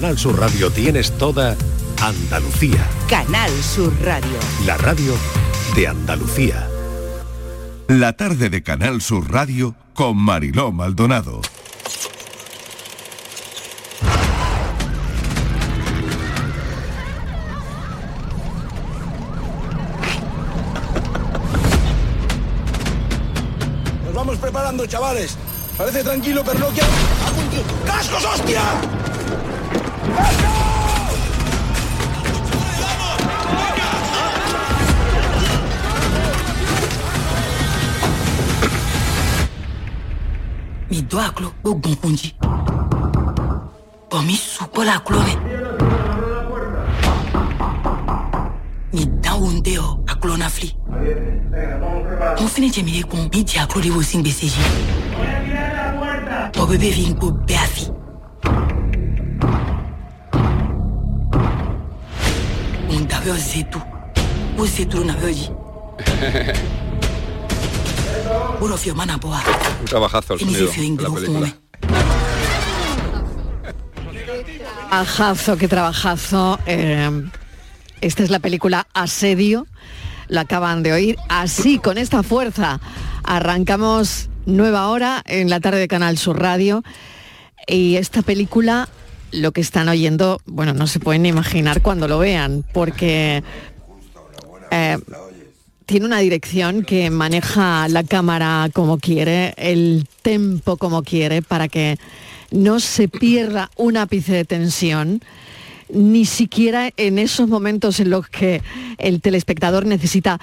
Canal Sur Radio tienes toda Andalucía. Canal Sur Radio. La radio de Andalucía. La tarde de Canal Sur Radio con Mariló Maldonado. Nos vamos preparando, chavales. Parece tranquilo, pero no quiero... ¡Cascos, hostia! Mido aklo ogun kunji. Omi su kola aklo re. Mi dan onde o aklo na fli. Mo fini jemi ekun mi di aklo de wo sin gbese yi. O bebe vi nko be afi. Na fio mana boa. Un trabajazo el sonido de la película. Trabajazo, qué trabajazo. Eh, esta es la película Asedio. La acaban de oír. Así, con esta fuerza, arrancamos nueva hora en la tarde de Canal Sur Radio. Y esta película, lo que están oyendo, bueno, no se pueden imaginar cuando lo vean, porque eh, tiene una dirección que maneja la cámara como quiere, el tempo como quiere, para que no se pierda un ápice de tensión, ni siquiera en esos momentos en los que el telespectador necesita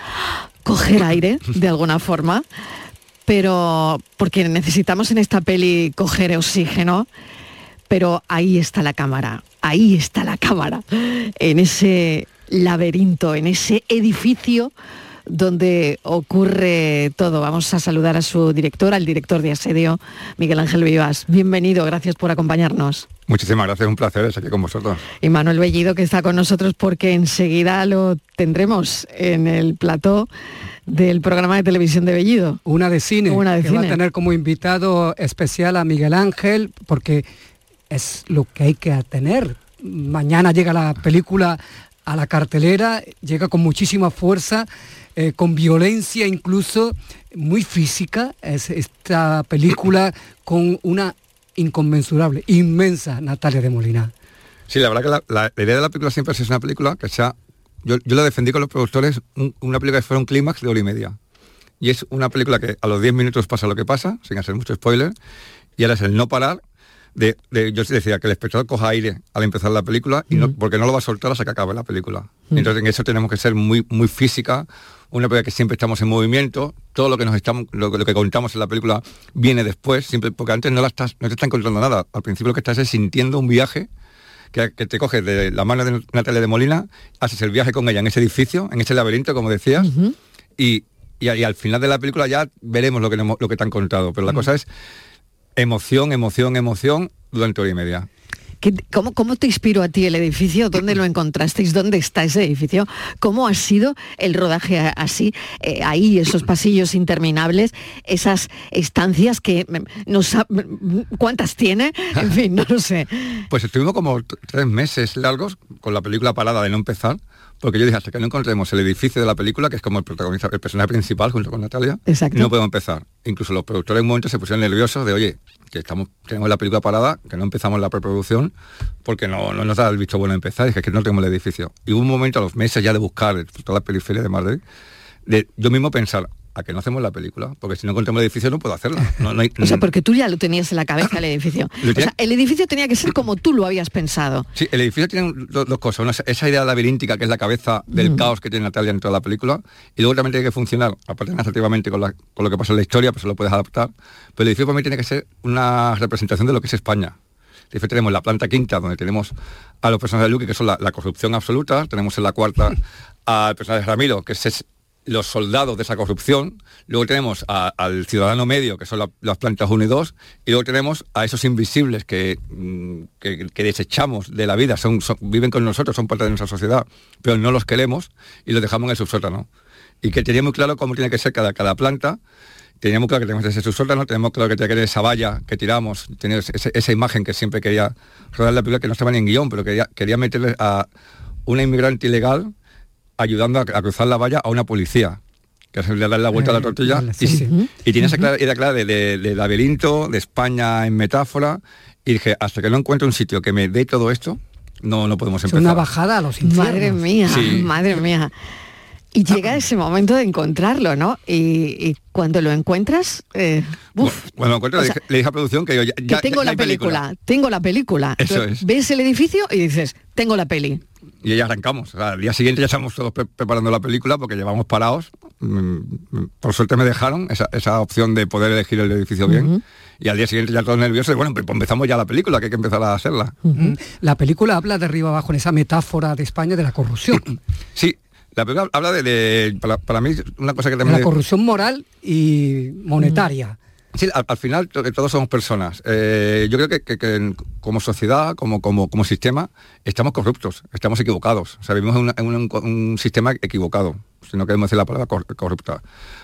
coger aire de alguna forma, pero porque necesitamos en esta peli coger oxígeno, pero ahí está la cámara, ahí está la cámara, en ese laberinto, en ese edificio donde ocurre todo. Vamos a saludar a su director, al director de Asedio, Miguel Ángel Vivas. Bienvenido, gracias por acompañarnos. Muchísimas gracias, un placer estar aquí con vosotros. Y Manuel Bellido, que está con nosotros porque enseguida lo tendremos en el plató del programa de televisión de Bellido. Una de cine, Una de que cine. va a tener como invitado especial a Miguel Ángel, porque es lo que hay que tener. Mañana llega la película a la cartelera, llega con muchísima fuerza, eh, con violencia incluso, muy física, es esta película con una inconmensurable, inmensa Natalia de Molina. Sí, la verdad que la, idea de la película siempre es una película que sea... Yo, yo la defendí con los productores, un- una película que fuera un clímax de hora y media. Y es una película que a los 10 minutos pasa lo que pasa, sin hacer mucho spoiler, y ahora es el no parar de, de- yo decía que el espectador coja aire al empezar la película y no, porque no lo va a soltar hasta que acabe la película. Entonces en eso tenemos que ser muy, muy física, una película que siempre estamos en movimiento, todo lo que nos estamos, lo, que- lo que contamos en la película viene después, siempre, porque antes no la estás, no te están contando nada. Al principio lo que estás es sintiendo un viaje que, que te coges de la mano de Natalia de Molina, haces el viaje con ella en ese edificio, en ese laberinto, como decías, y, y, y al final de la película ya veremos lo que, lo que te han contado. Pero la cosa es emoción, emoción, emoción durante hora y media. ¿Qué- ¿Cómo, ¿Cómo te inspiró a ti el edificio? ¿Dónde lo encontrasteis? ¿Dónde está ese edificio? ¿Cómo ha sido el rodaje así? Eh, ahí, esos pasillos interminables, esas estancias que mm, no sab- mm, ¿Cuántas tiene? En fin, no lo sé. Pues estuvimos como tres meses largos con la película parada de no empezar, porque yo dije, hasta que no encontremos el edificio de la película, que es como el protagonista, el personaje principal junto con Natalia, Exacto. no podemos empezar. Incluso los productores en un momento se pusieron nerviosos de, oye, que estamos, tenemos la película parada, que no empezamos la preproducción, porque no, no nos da el visto bueno empezar, es que no tenemos el edificio. Y hubo un momento a los meses ya de buscar toda la periferia de Madrid, de yo mismo pensar, a que no hacemos la película, porque si no encontramos el edificio no puedo hacerla. No, no hay- O sea, porque tú ya lo tenías en la cabeza el edificio. O sea, el edificio tenía que ser como tú lo habías pensado. Sí, el edificio tiene dos cosas. Una, es esa idea laberíntica que es la cabeza del Mm. caos que tiene Natalia en toda la película. Y luego también tiene que funcionar, aparte narrativamente, con, la- con lo que pasa en la historia, pues lo puedes adaptar. Pero el edificio para mí tiene que ser una representación de lo que es España. Edificio tenemos la planta quinta, donde tenemos a los personajes de Luque, que son la, la corrupción absoluta. Tenemos en la cuarta al personaje de Ramiro, que es los soldados de esa corrupción. Luego tenemos al ciudadano medio, que son la- las plantas 1 y 2. Y luego tenemos a esos invisibles que, mm, que, desechamos de la vida, son, viven con nosotros, son parte de nuestra sociedad, pero no los queremos y los dejamos en el subsótano. Y que tenía muy claro cómo tiene que ser cada, cada planta teníamos claro que teníamos ese subsótano, tenemos claro que tenía que tener esa valla que tiramos, tener esa imagen que siempre quería rodar la película, que no estaba ni en guion, pero quería, quería meterle a una inmigrante ilegal ayudando a, a cruzar la valla a una policía, que es el de darle la vuelta a la Eh, tortilla. y, sí, y tiene esa clara- idea clara de, de- de laberinto, de España en metáfora, y dije, hasta que no encuentre un sitio que me dé todo esto, no, no podemos Es empezar. una bajada a los infiernos. Madre mía, Sí. madre mía. Y llega ese momento de encontrarlo, ¿no? Y, y cuando lo encuentras, eh, uf, Bueno, me encuentro, o le, dije, le dije a producción que yo ya, que tengo ya la película, tengo la película. Eso Entonces, es. Ves el edificio y dices, tengo la peli. Y ya arrancamos. O sea, al día siguiente ya estamos todos pre- preparando la película porque llevamos parados. Mm, mm, Por suerte me dejaron esa, esa opción de poder elegir el edificio bien. Y al día siguiente ya todos nerviosos. Y bueno, pues empezamos ya la película, que hay que empezar a hacerla. La película habla de arriba abajo en esa metáfora de España de la corrupción, Sí, la película habla de, de- para, para mí, una cosa que también... la corrupción moral y monetaria. Sí, al, al final to- todos somos personas. Eh, yo creo que, que- que en- como sociedad, como, como, como sistema, estamos corruptos, estamos equivocados. O sea, vivimos en, una- en un, un sistema equivocado, si no queremos decir la palabra cor- corrupta.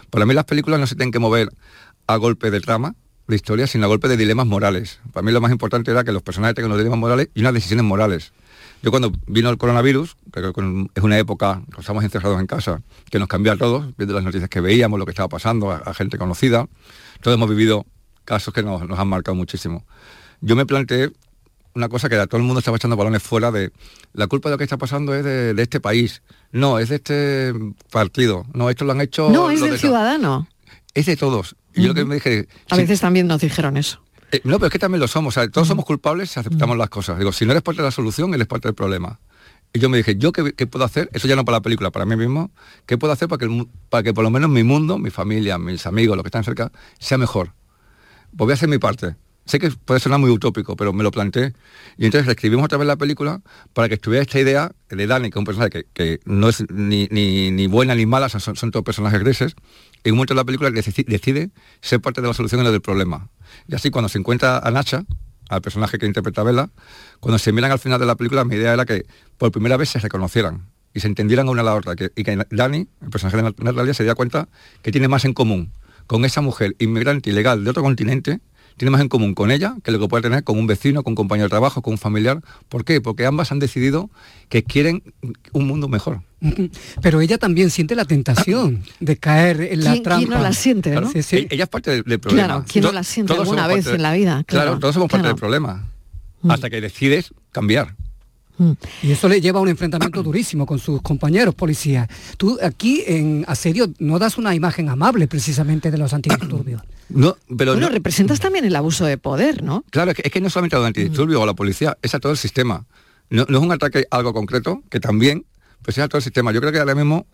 Para mí las películas no se tienen que mover a golpe de trama, de historia, sino a golpe de dilemas morales. Para mí lo más importante era que los personajes tengan los dilemas morales y unas decisiones morales. Yo cuando vino el coronavirus, que creo que es una época, estamos encerrados en casa, que nos cambió a todos, viendo las noticias que veíamos, lo que estaba pasando, a, a gente conocida, todos hemos vivido casos que nos, nos han marcado muchísimo. Yo me planteé una cosa que era, todo el mundo estaba echando balones fuera de la culpa de lo que está pasando es de, de este país, no, es de este partido, no, esto lo han hecho... No, es del de- ciudadano. Es de todos. Y yo lo que me dije... A sí, veces también nos dijeron eso. Eh, no, pero es que también lo somos. o sea, todos somos culpables si aceptamos las cosas. Digo, si no eres parte de la solución, eres parte del problema. Y yo me dije, ¿yo qué, qué puedo hacer? Eso ya no para la película, para mí mismo. ¿Qué puedo hacer para que, el para que por lo menos mi mundo, mi familia, mis amigos, los que están cerca, sea mejor? Pues voy a hacer mi parte. Sé que puede sonar muy utópico, pero me lo planteé. Y entonces reescribimos otra vez la película para que estuviera esta idea de Dani, que es un personaje que, que no es ni, ni, ni buena ni mala, son, son todos personajes grises. En un momento de la película decide, decide ser parte de la solución y del problema. Y así cuando se encuentra a Nacha, al personaje que interpreta Bella, cuando se miran al final de la película, mi idea era que por primera vez se reconocieran y se entendieran una a la otra. Que, y que Dani, el personaje de Natalia, se diera cuenta que tiene más en común con esa mujer inmigrante ilegal de otro continente, tiene más en común con ella que lo que puede tener con un vecino, con un compañero de trabajo, con un familiar. ¿Por qué? Porque ambas han decidido que quieren un mundo mejor. Pero ella también siente la tentación de caer en la ¿Quién- trampa. quién no la siente, no? Sí, sí. E- Ella es parte del, del problema. Claro, ¿quién no la siente todos alguna vez en la vida? Claro, Claro, todos somos parte claro. del problema. Mm. Hasta que decides cambiar. Y eso le lleva a un enfrentamiento durísimo con sus compañeros policías. Tú aquí en Asedio no das una imagen amable precisamente de los antidisturbios. No, pero Bueno, no- representas también el abuso de poder, ¿no? Claro, es que, es que no solamente a los antidisturbios o a la policía, es a todo el sistema. No, no es un ataque a algo concreto, que también, pues es a todo el sistema. Yo creo que ahora mismo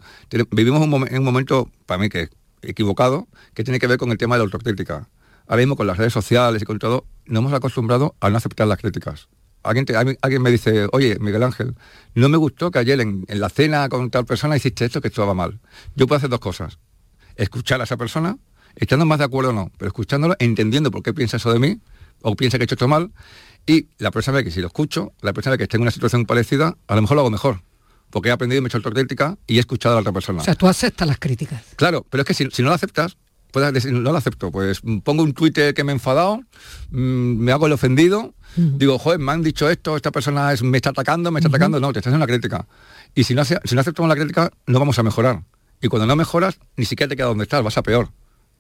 vivimos un, momen- en un momento, para mí, que es equivocado, que tiene que ver con el tema de la autocrítica. Ahora mismo con las redes sociales y con todo, nos hemos acostumbrado a no aceptar las críticas. Alguien, te- alguien- alguien me dice, oye, Miguel Ángel, no me gustó que ayer en, en la cena con tal persona hiciste esto que estaba mal. Yo puedo hacer dos cosas. Escuchar a esa persona, estando más de acuerdo o no, pero escuchándolo, entendiendo por qué piensa eso de mí, o piensa que he hecho esto mal, y la vez que si lo escucho, la vez que esté en una situación parecida, a lo mejor lo hago mejor. Porque he aprendido y me he hecho autocrítica y he escuchado a la otra persona. O sea, tú aceptas las críticas. Claro, pero es que si, si no lo aceptas, puedes decir, no lo acepto, pues mm, pongo un Twitter que me he enfadado, mm, me hago el ofendido, digo, joder, me han dicho esto, esta persona es- me está atacando, me está atacando, no, te estás haciendo una crítica. Y si no, si no aceptamos la crítica, no vamos a mejorar. Y cuando no mejoras, ni siquiera te quedas donde estás, vas a peor.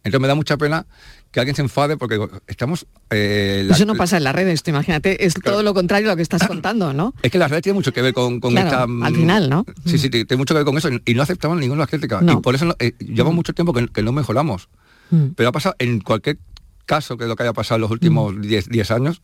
Entonces me da mucha pena que alguien se enfade porque estamos... eh, la- Eso no pasa en las redes, tú imagínate, es todo lo contrario a lo que estás contando, ¿no? Es que las redes tienen mucho que ver con, con Claro, esta... mm, al final, ¿no? Sí, sí, tiene mucho que ver con eso y no aceptamos ninguna de las críticas. No. Y por eso eh, llevamos mucho tiempo que, que no mejoramos. Mm. Pero ha pasado en cualquier caso que es lo que haya pasado en los últimos 10 10 años,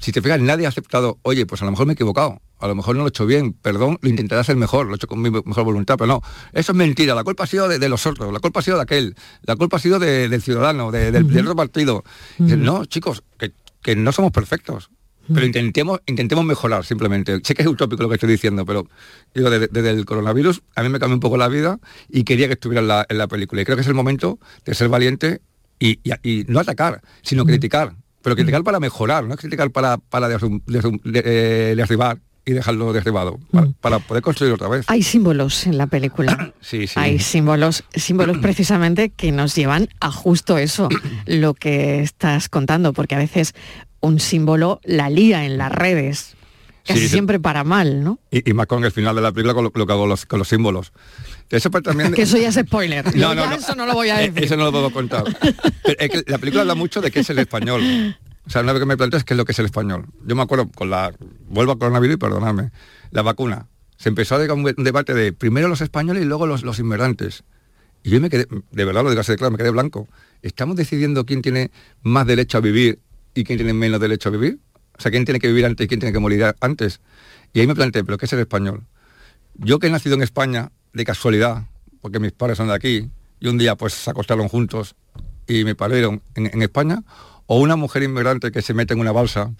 si te fijas, nadie ha aceptado, oye, pues a lo mejor me he equivocado, a lo mejor no lo he hecho bien, perdón, lo intentaré hacer mejor, lo he hecho con mi mejor voluntad, pero no, eso es mentira, la culpa ha sido de, de los otros, la culpa ha sido de aquel, la culpa ha sido de- del ciudadano, de- del, del otro partido. No, chicos, que, que no somos perfectos. Pero intentemos, intentemos mejorar simplemente. Sé que es utópico lo que estoy diciendo, pero digo, desde, desde el coronavirus a mí me cambió un poco la vida y quería que estuviera en la, en la película. Y creo que es el momento de ser valiente y, y- y no atacar, sino criticar. Pero criticar para mejorar, no criticar para, para de- eh, derribar y dejarlo derribado, para, para poder construir otra vez. Hay símbolos en la película. Sí, sí. Hay símbolos, símbolos precisamente que nos llevan a justo eso, lo que estás contando, porque a veces un símbolo la lía en las redes, casi sí. siempre para mal, ¿no? Y, y más con el final de la película con lo, lo que hago los, con los símbolos. Eso pues también... Que eso ya es spoiler. No, no, no. Eso no lo voy a Eh, decir. Eso no lo puedo contar. Pero es que la película habla mucho de qué es el español. O sea, una vez que me planteas qué es lo que es el español. Yo me acuerdo con la... Vuelvo a coronavirus y perdonadme. La vacuna. Se empezó a un debate de primero los españoles y luego los, los inmigrantes. Y yo me quedé, de verdad lo digo así de claro, me quedé blanco. ¿Estamos decidiendo quién tiene más derecho a vivir y quién tiene menos derecho a vivir? O sea, quién tiene que vivir antes y quién tiene que morir antes. Y ahí me planteé, ¿pero qué es el español? Yo que he nacido en España, de casualidad, porque mis padres son de aquí, y un día pues se acostaron juntos y me parieron en, España, o una mujer inmigrante que se mete en una balsa,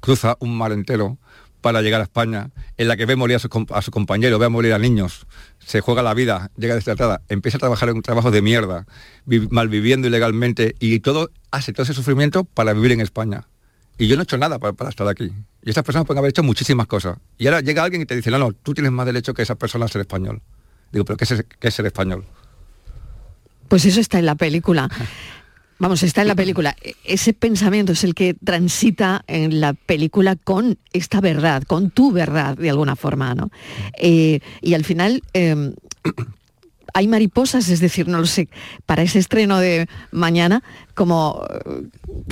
cruza un mar entero para llegar a España, en la que ve morir a su, com- a su compañero, ve a morir a niños, se juega la vida, llega destratada, empieza a trabajar en un trabajo de mierda, vi- malviviendo ilegalmente, y todo hace todo ese sufrimiento para vivir en España. Y yo no he hecho nada para, estar aquí. Y esas personas pueden haber hecho muchísimas cosas. Y ahora llega alguien y te dice, no, no, tú tienes más derecho que esas personas a ser español. Digo, pero ¿qué es, qué es ser español? Pues eso está en la película. Vamos, está en la película. E- Ese pensamiento es el que transita en la película con esta verdad, con tu verdad, de alguna forma, ¿no? Eh, y al final eh, hay mariposas, es decir, no lo sé, para ese estreno de mañana, ¿cómo,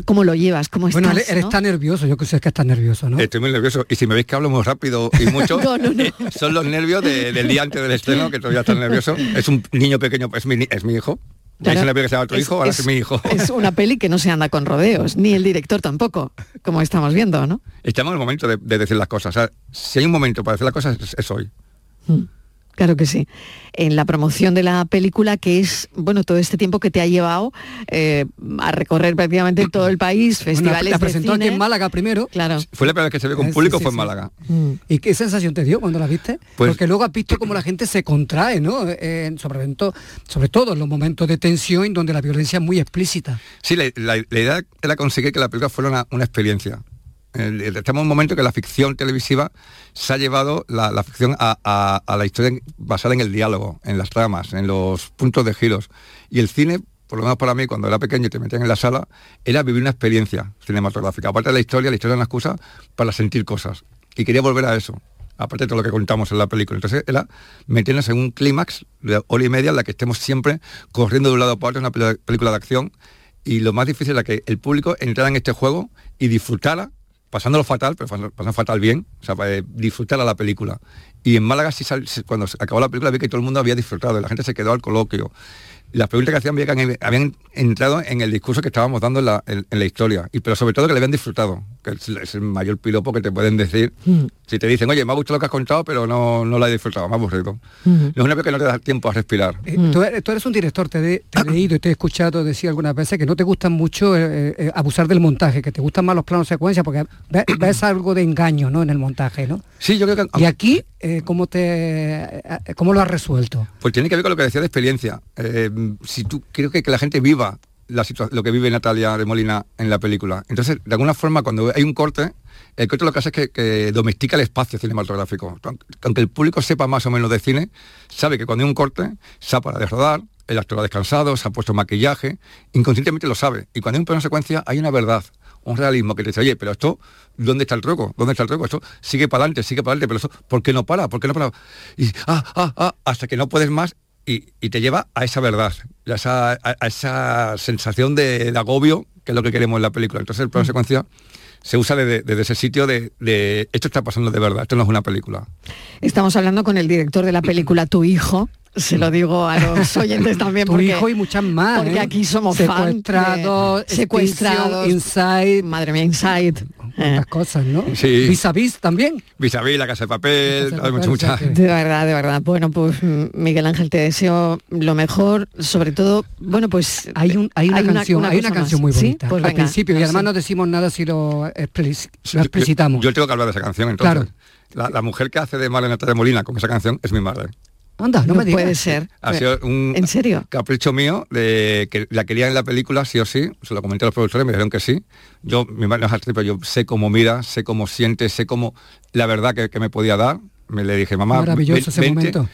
cómo lo llevas? ¿Cómo estás? Bueno, él, él no? está nervioso, yo que sé que está nervioso, ¿no? Estoy muy nervioso. Y si me veis que hablo muy rápido y mucho, No, no, no. eh, son los nervios de- del día antes del estreno, que todavía está nervioso. Es un niño pequeño, es mi, es mi hijo. Claro. hice una película que se llama otro Es- hijo, ahora es- es mi hijo. Es una peli que no se anda con rodeos, ni el director tampoco, como estamos viendo, ¿no? Estamos en el momento de, de decir las cosas. O sea, si hay un momento para decir las cosas, es, es hoy. Mm, Claro que sí. En la promoción de la película, que es, bueno, todo este tiempo que te ha llevado eh, a recorrer prácticamente todo el país, Bueno, festivales la de presentó aquí en Málaga primero. Claro. Fue la primera vez que se ve con Sí, público, sí, fue en sí. Málaga. Mm. ¿Y qué sensación te dio cuando la viste? Pues- Porque luego has visto cómo la gente se contrae, ¿no? Eh, sobre, to- sobre todo en los momentos de tensión en donde la violencia es muy explícita. Sí, la, la- la idea era conseguir que la película fuera una, una experiencia. Estamos en un momento que la ficción televisiva se ha llevado la, la ficción a, la historia basada en el diálogo, en las tramas, en los puntos de giros. Y el cine, por lo menos para mí, cuando era pequeño y te metían en la sala, era vivir una experiencia cinematográfica. Aparte de la historia, la historia era una excusa para sentir cosas. Y quería volver a eso, aparte de todo lo que contamos en la película. Entonces era meternos en un clímax de hora y media en la que estemos siempre corriendo de un lado para otro, una peli- película de acción. Y lo más difícil era que el público entrara en este juego y disfrutara, pasándolo fatal, pero pasando, fatal bien, o sea, para, eh, disfrutar a la película. Y en Málaga, sí cuando acabó la película, vi que todo el mundo había disfrutado, la gente se quedó al coloquio. Las preguntas que hacían habían, habían entrado en el discurso que estábamos dando en la, en la historia, y pero sobre todo que le habían disfrutado, que es, es el mayor piropo que te pueden decir. Mm. Si te dicen, oye, me ha gustado lo que has contado, pero no, no la he disfrutado, me ha aburrido. Mm. No es una película que no te da tiempo a respirar. Eh, tú, eres, tú eres un director, te, he- te he leído y te he escuchado decir algunas veces que no te gusta mucho eh, eh, abusar del montaje, que te gustan más los planos secuencia, porque ve- ves algo de engaño ¿no? en el montaje, ¿no? Sí, yo creo que... Y aquí, eh, ¿cómo, te, ¿cómo lo has resuelto? Pues tiene que ver con lo que decía de experiencia. Eh, si tú creo que, que la gente viva la lo que vive Natalia de Molina en la película. Entonces, de alguna forma, cuando hay un corte, el corte lo que hace es que, domestica el espacio cinematográfico. Aunque- el público sepa más o menos de cine, sabe que cuando hay un corte, se ha parado de rodar, el actor ha descansado, se ha puesto maquillaje, inconscientemente lo sabe. Y cuando hay un plano secuencia, hay una verdad, un realismo que te dice, oye, pero esto, ¿dónde está el truco? ¿Dónde está el truco? Esto sigue para adelante, sigue para adelante, pero eso, ¿por qué no para? ¿Por qué no para? Y, ah, ah, ah, hasta que no puedes más y, y te lleva a esa verdad, a esa, a- a esa sensación de, de agobio, que es lo que queremos en la película. Entonces el plano secuencia se usa desde, desde ese sitio de, de esto está pasando de verdad, esto no es una película. Estamos hablando con el director de la película Tu Hijo. Se lo digo a los oyentes también. Tu porque, hijo y muchas más. Porque ¿eh? aquí somos de- Secuestrados, secuestrados, Inside, Madre mía, Inside. Eh, tantas cosas, ¿no? Sí. Vis a vis también. Vis a vis, la casa de papel, Casa de Papel, mucha- que- De verdad, de verdad. Bueno, pues Miguel Ángel, te deseo lo mejor, sobre todo, bueno, pues Hay, un, hay una canción, hay una canción más. muy ¿Sí? bonita Pues al venga, principio y no además no decimos nada si lo, explic- lo explicitamos. Yo, tengo que hablar de esa canción, entonces. Claro. La, la mujer que hace de Marlene Natalia Molina con esa canción es mi madre. Anda, no, me digas. puede ser. Ha sido un ¿En serio? capricho mío de que la quería en la película sí o sí. Se lo comenté a los productores, me dijeron que sí. Yo, mi madre no es actriz, pero yo sé cómo mira, sé cómo siente, sé cómo la verdad que, que me podía dar. Me le dije, mamá, Maravilloso ven- ese vente". momento.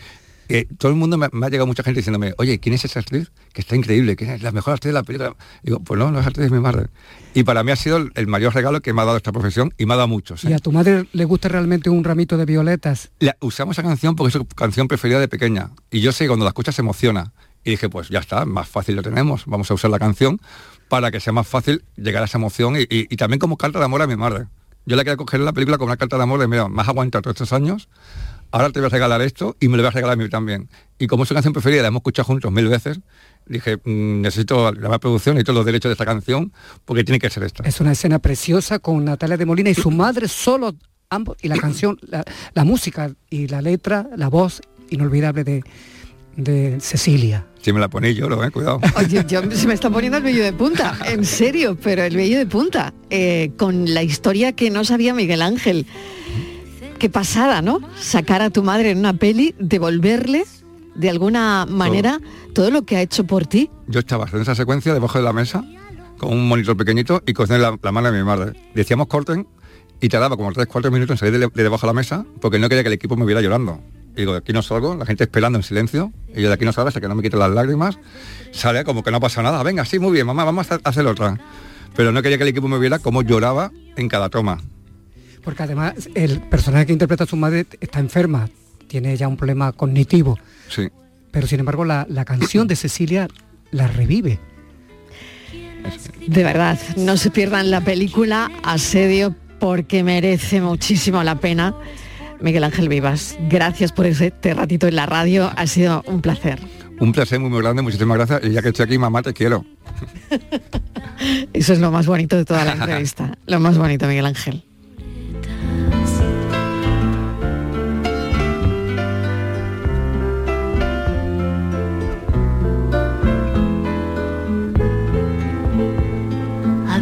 Todo el mundo me, me ha llegado mucha gente diciéndome, oye, ¿quién es esa actriz? Que está increíble, ¿quién es la mejor actriz de la película? Y digo, pues no, no es actriz, es mi madre. Y para mí ha sido el, mayor regalo que me ha dado esta profesión y me ha dado muchos. ¿eh? ¿Y a tu madre le gusta realmente un ramito de violetas? La- usamos esa canción porque es su canción preferida de pequeña. Y yo sé que cuando la escucha se emociona. Y dije, pues ya está, más fácil lo tenemos. Vamos a usar la canción para que sea más fácil llegar a esa emoción y, y- y también como carta de amor a mi madre. Yo la quería coger en la película como una carta de amor de, mira, más aguantado todos estos años, ahora te voy a regalar esto y me lo voy a regalar a mí también. Y como es su canción preferida, la hemos escuchado juntos mil veces, dije, mm, necesito la más producción y todos los derechos de esta canción porque tiene que ser esta. Es una escena preciosa con Natalia de Molina y su madre solo ambos y la canción, la, la música y la letra, la voz inolvidable de, de Cecilia. Si me la ponéis yo, lo eh, cuidado. Oye, yo se me está poniendo el vello de punta, en serio, pero el vello de punta, eh, con la historia que no sabía Miguel Ángel. Qué pasada, ¿no? Sacar a tu madre en una peli, devolverle de alguna manera todo lo que ha hecho por ti. Yo estaba en esa secuencia debajo de la mesa con un monitor pequeñito y con la, la mano de mi madre. Decíamos corten y tardaba como 3-4 minutos en salir de, de debajo de la mesa porque no quería que el equipo me viera llorando. Y digo, de aquí no salgo, la gente esperando en silencio, y yo de aquí no salgo hasta que no me quite las lágrimas. Sale como que no pasa nada, venga, sí, muy bien, mamá, vamos a hacer otra. Pero no quería que el equipo me viera cómo lloraba en cada toma. Porque además el personaje que interpreta a su madre está enferma, tiene ya un problema cognitivo, Sí. pero sin embargo la, la canción de Cecilia la revive. De verdad, no se pierdan la película Asedio porque merece muchísimo la pena. Miguel Ángel Vivas, gracias por este ratito en la radio, ha sido un placer. Un placer muy, muy grande, muchísimas gracias. Y ya que estoy aquí, mamá, te quiero. Eso es lo más bonito de toda la entrevista, lo más bonito, Miguel Ángel.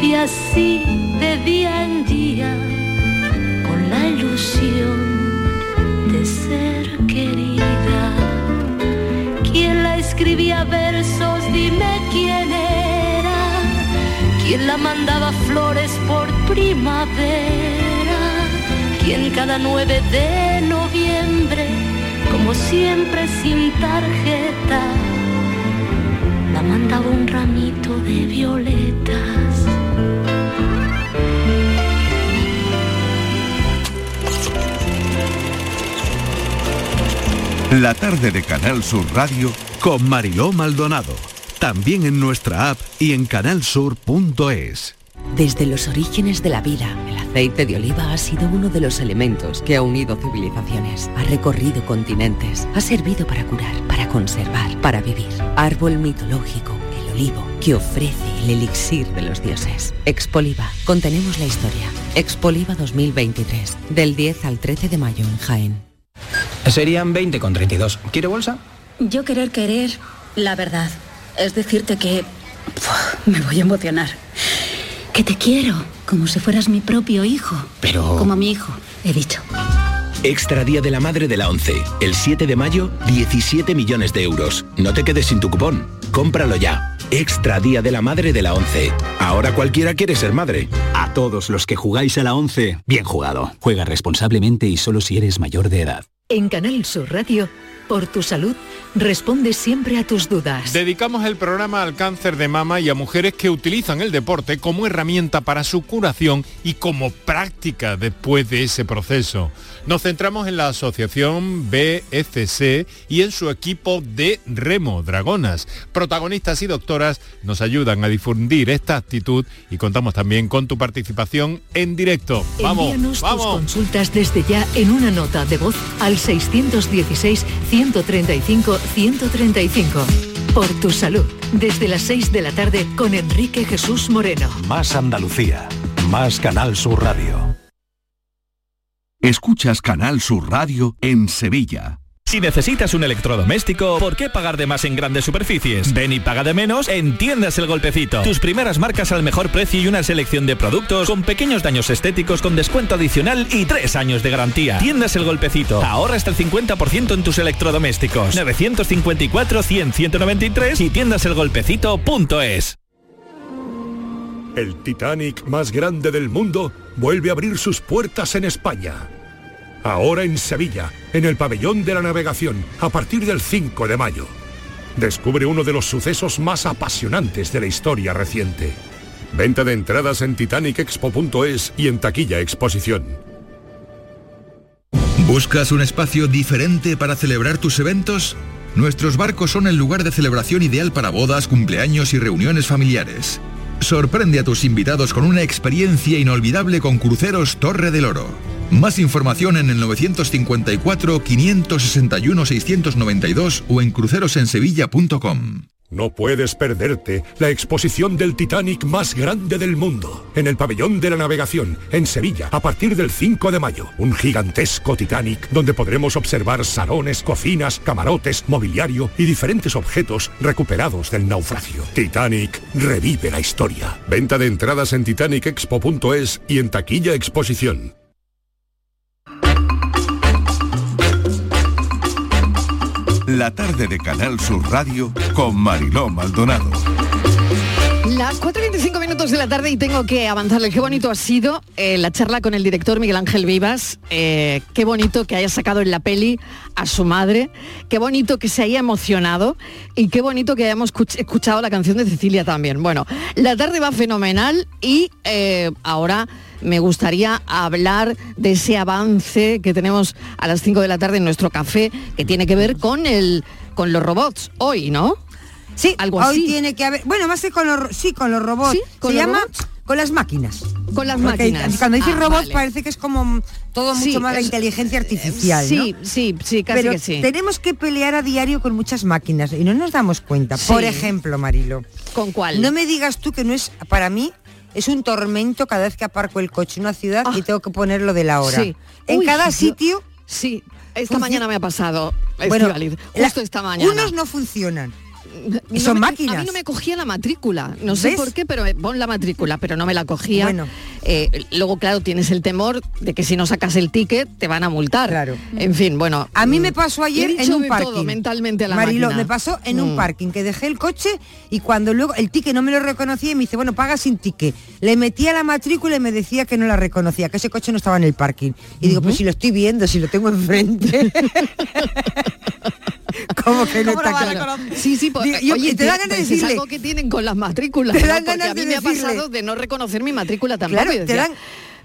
vive así de día en día con la ilusión de ser querida. ¿Quién la escribía versos? Dime quién era. ¿Quién la mandaba flores por primavera? ¿Quién cada 9 de noviembre, como siempre sin tarjeta, la mandaba un ramito de violetas? La tarde de Canal Sur Radio Con Mariló Maldonado. También en nuestra app y en canalsur.es. Desde los orígenes de la vida, el aceite de oliva ha sido uno de los elementos que ha unido civilizaciones, ha recorrido continentes, ha servido para curar, para conservar, para vivir. Árbol mitológico, el olivo, que ofrece el elixir de los dioses. Expoliva, contenemos la historia. Expoliva 2023, del 10 al 13 de mayo en Jaén. Serían 20 con 32. ¿Quiere bolsa? Yo querer querer la verdad. Es decirte que... Puf, me voy a emocionar. Que te quiero, como si fueras mi propio hijo. Pero... Como mi hijo, he dicho. Extra Día de la Madre de la 11. El 7 de mayo, 17 millones de euros. No te quedes sin tu cupón. Cómpralo ya. Extra Día de la Madre de la 11. Ahora cualquiera quiere ser madre. A todos los que jugáis a la 11, bien jugado. Juega responsablemente y solo si eres mayor de edad. En Canal Sur Radio, por tu salud, responde siempre a tus dudas. Dedicamos el programa al cáncer de mama y a mujeres que utilizan el deporte como herramienta para su curación y como práctica después de ese proceso. Nos centramos en la asociación BFC y en su equipo de remo Dragonas. Protagonistas y doctoras nos ayudan a difundir esta actitud y contamos también con tu participación en directo. Vamos, Envíanos tus vamos. consultas desde ya en una nota de voz al 616 135 135. Por tu salud. Desde las 6 de la tarde con Enrique Jesús Moreno. Más Andalucía. Más Canal Sur Radio. Escuchas Canal Sur Radio en Sevilla. Si necesitas un electrodoméstico, ¿por qué pagar de más en grandes superficies? Ven y paga de menos en Tiendas El Golpecito. Tus primeras marcas al mejor precio y una selección de productos con pequeños daños estéticos con descuento adicional y tres años de garantía. Tiendas El Golpecito. Ahorra hasta el 50% en tus electrodomésticos. 954-100-193 y tiendaselgolpecito.es. El Titanic más grande del mundo vuelve a abrir sus puertas en España. Ahora en Sevilla, en el pabellón de la navegación, a partir del 5 de mayo. Descubre uno de los sucesos más apasionantes de la historia reciente. Venta de entradas en titanicexpo.es y en taquilla exposición. ¿Buscas un espacio diferente para celebrar tus eventos? Nuestros barcos son el lugar de celebración ideal para bodas, cumpleaños y reuniones familiares. Sorprende a tus invitados con una experiencia inolvidable con Cruceros Torre del Oro. Más información en el 954-561-692 o en crucerosensevilla.com. No puedes perderte la exposición del Titanic más grande del mundo, en el pabellón de la navegación, en Sevilla, a partir del 5 de mayo. Un gigantesco Titanic donde podremos observar salones, cocinas, camarotes, mobiliario y diferentes objetos recuperados del naufragio. Titanic revive la historia. Venta de entradas en titanicexpo.es y en taquilla exposición. La tarde de Canal Sur Radio con Mariló Maldonado. Las 4.25 minutos de la tarde y tengo que avanzarle. Qué bonito ha sido eh, la charla con el director Miguel Ángel Vivas. Eh, qué bonito que haya sacado en la peli a su madre. Qué bonito que se haya emocionado. Y qué bonito que hayamos escuch- escuchado la canción de Cecilia también. Bueno, la tarde va fenomenal y eh, ahora me gustaría hablar de ese avance que tenemos a las 5 de la tarde en nuestro café, que tiene que ver con, el, con los robots hoy, ¿no? Sí, algo hoy tiene que haber, bueno, más que con los, sí, con los robots. ¿Sí? ¿Con Se los llama robots? con las máquinas. Con las Porque máquinas. Cuando dices Ah, robots vale. parece que es como todo Sí, mucho más la inteligencia artificial, sí, ¿no? sí, sí, casi Pero que sí. tenemos que pelear a diario con muchas máquinas y no nos damos cuenta. Sí. Por ejemplo, Marilo. ¿Con cuál? No me digas tú que no es, para mí, es un tormento cada vez que aparco el coche en una ciudad y tengo que ponerlo de la hora. Ah. Sí. En Uy, cada yo- sitio... Sí, esta mañana me ha pasado, Bueno, la- justo esta mañana. Unos no funcionan. Y No son me- máquinas. A mí no me cogía la matrícula, no sé por qué, pero me- pon la matrícula, pero no me la cogía. Bueno. Eh, luego, claro, tienes el temor de que si no sacas el ticket te van a multar. Claro. En fin, bueno. A mí mm, me pasó ayer en un parking. todo mentalmente a la Marilo, máquina. me pasó en un Mm. parking que dejé el coche y cuando luego el ticket no me lo reconocía y me dice, bueno, paga sin ticket. Le metía la matrícula y me decía que no la reconocía, que ese coche no estaba en el parking. Y digo, pues si lo estoy viendo, si lo tengo enfrente. ¿Cómo que no ¿Cómo está claro? Sí, sí, pues, Digo, yo- oye, te dan ganas de pues es algo que tienen con las matrículas. Te a mí de me ha pasado de no reconocer mi matrícula tampoco. Claro, y te decía, dan-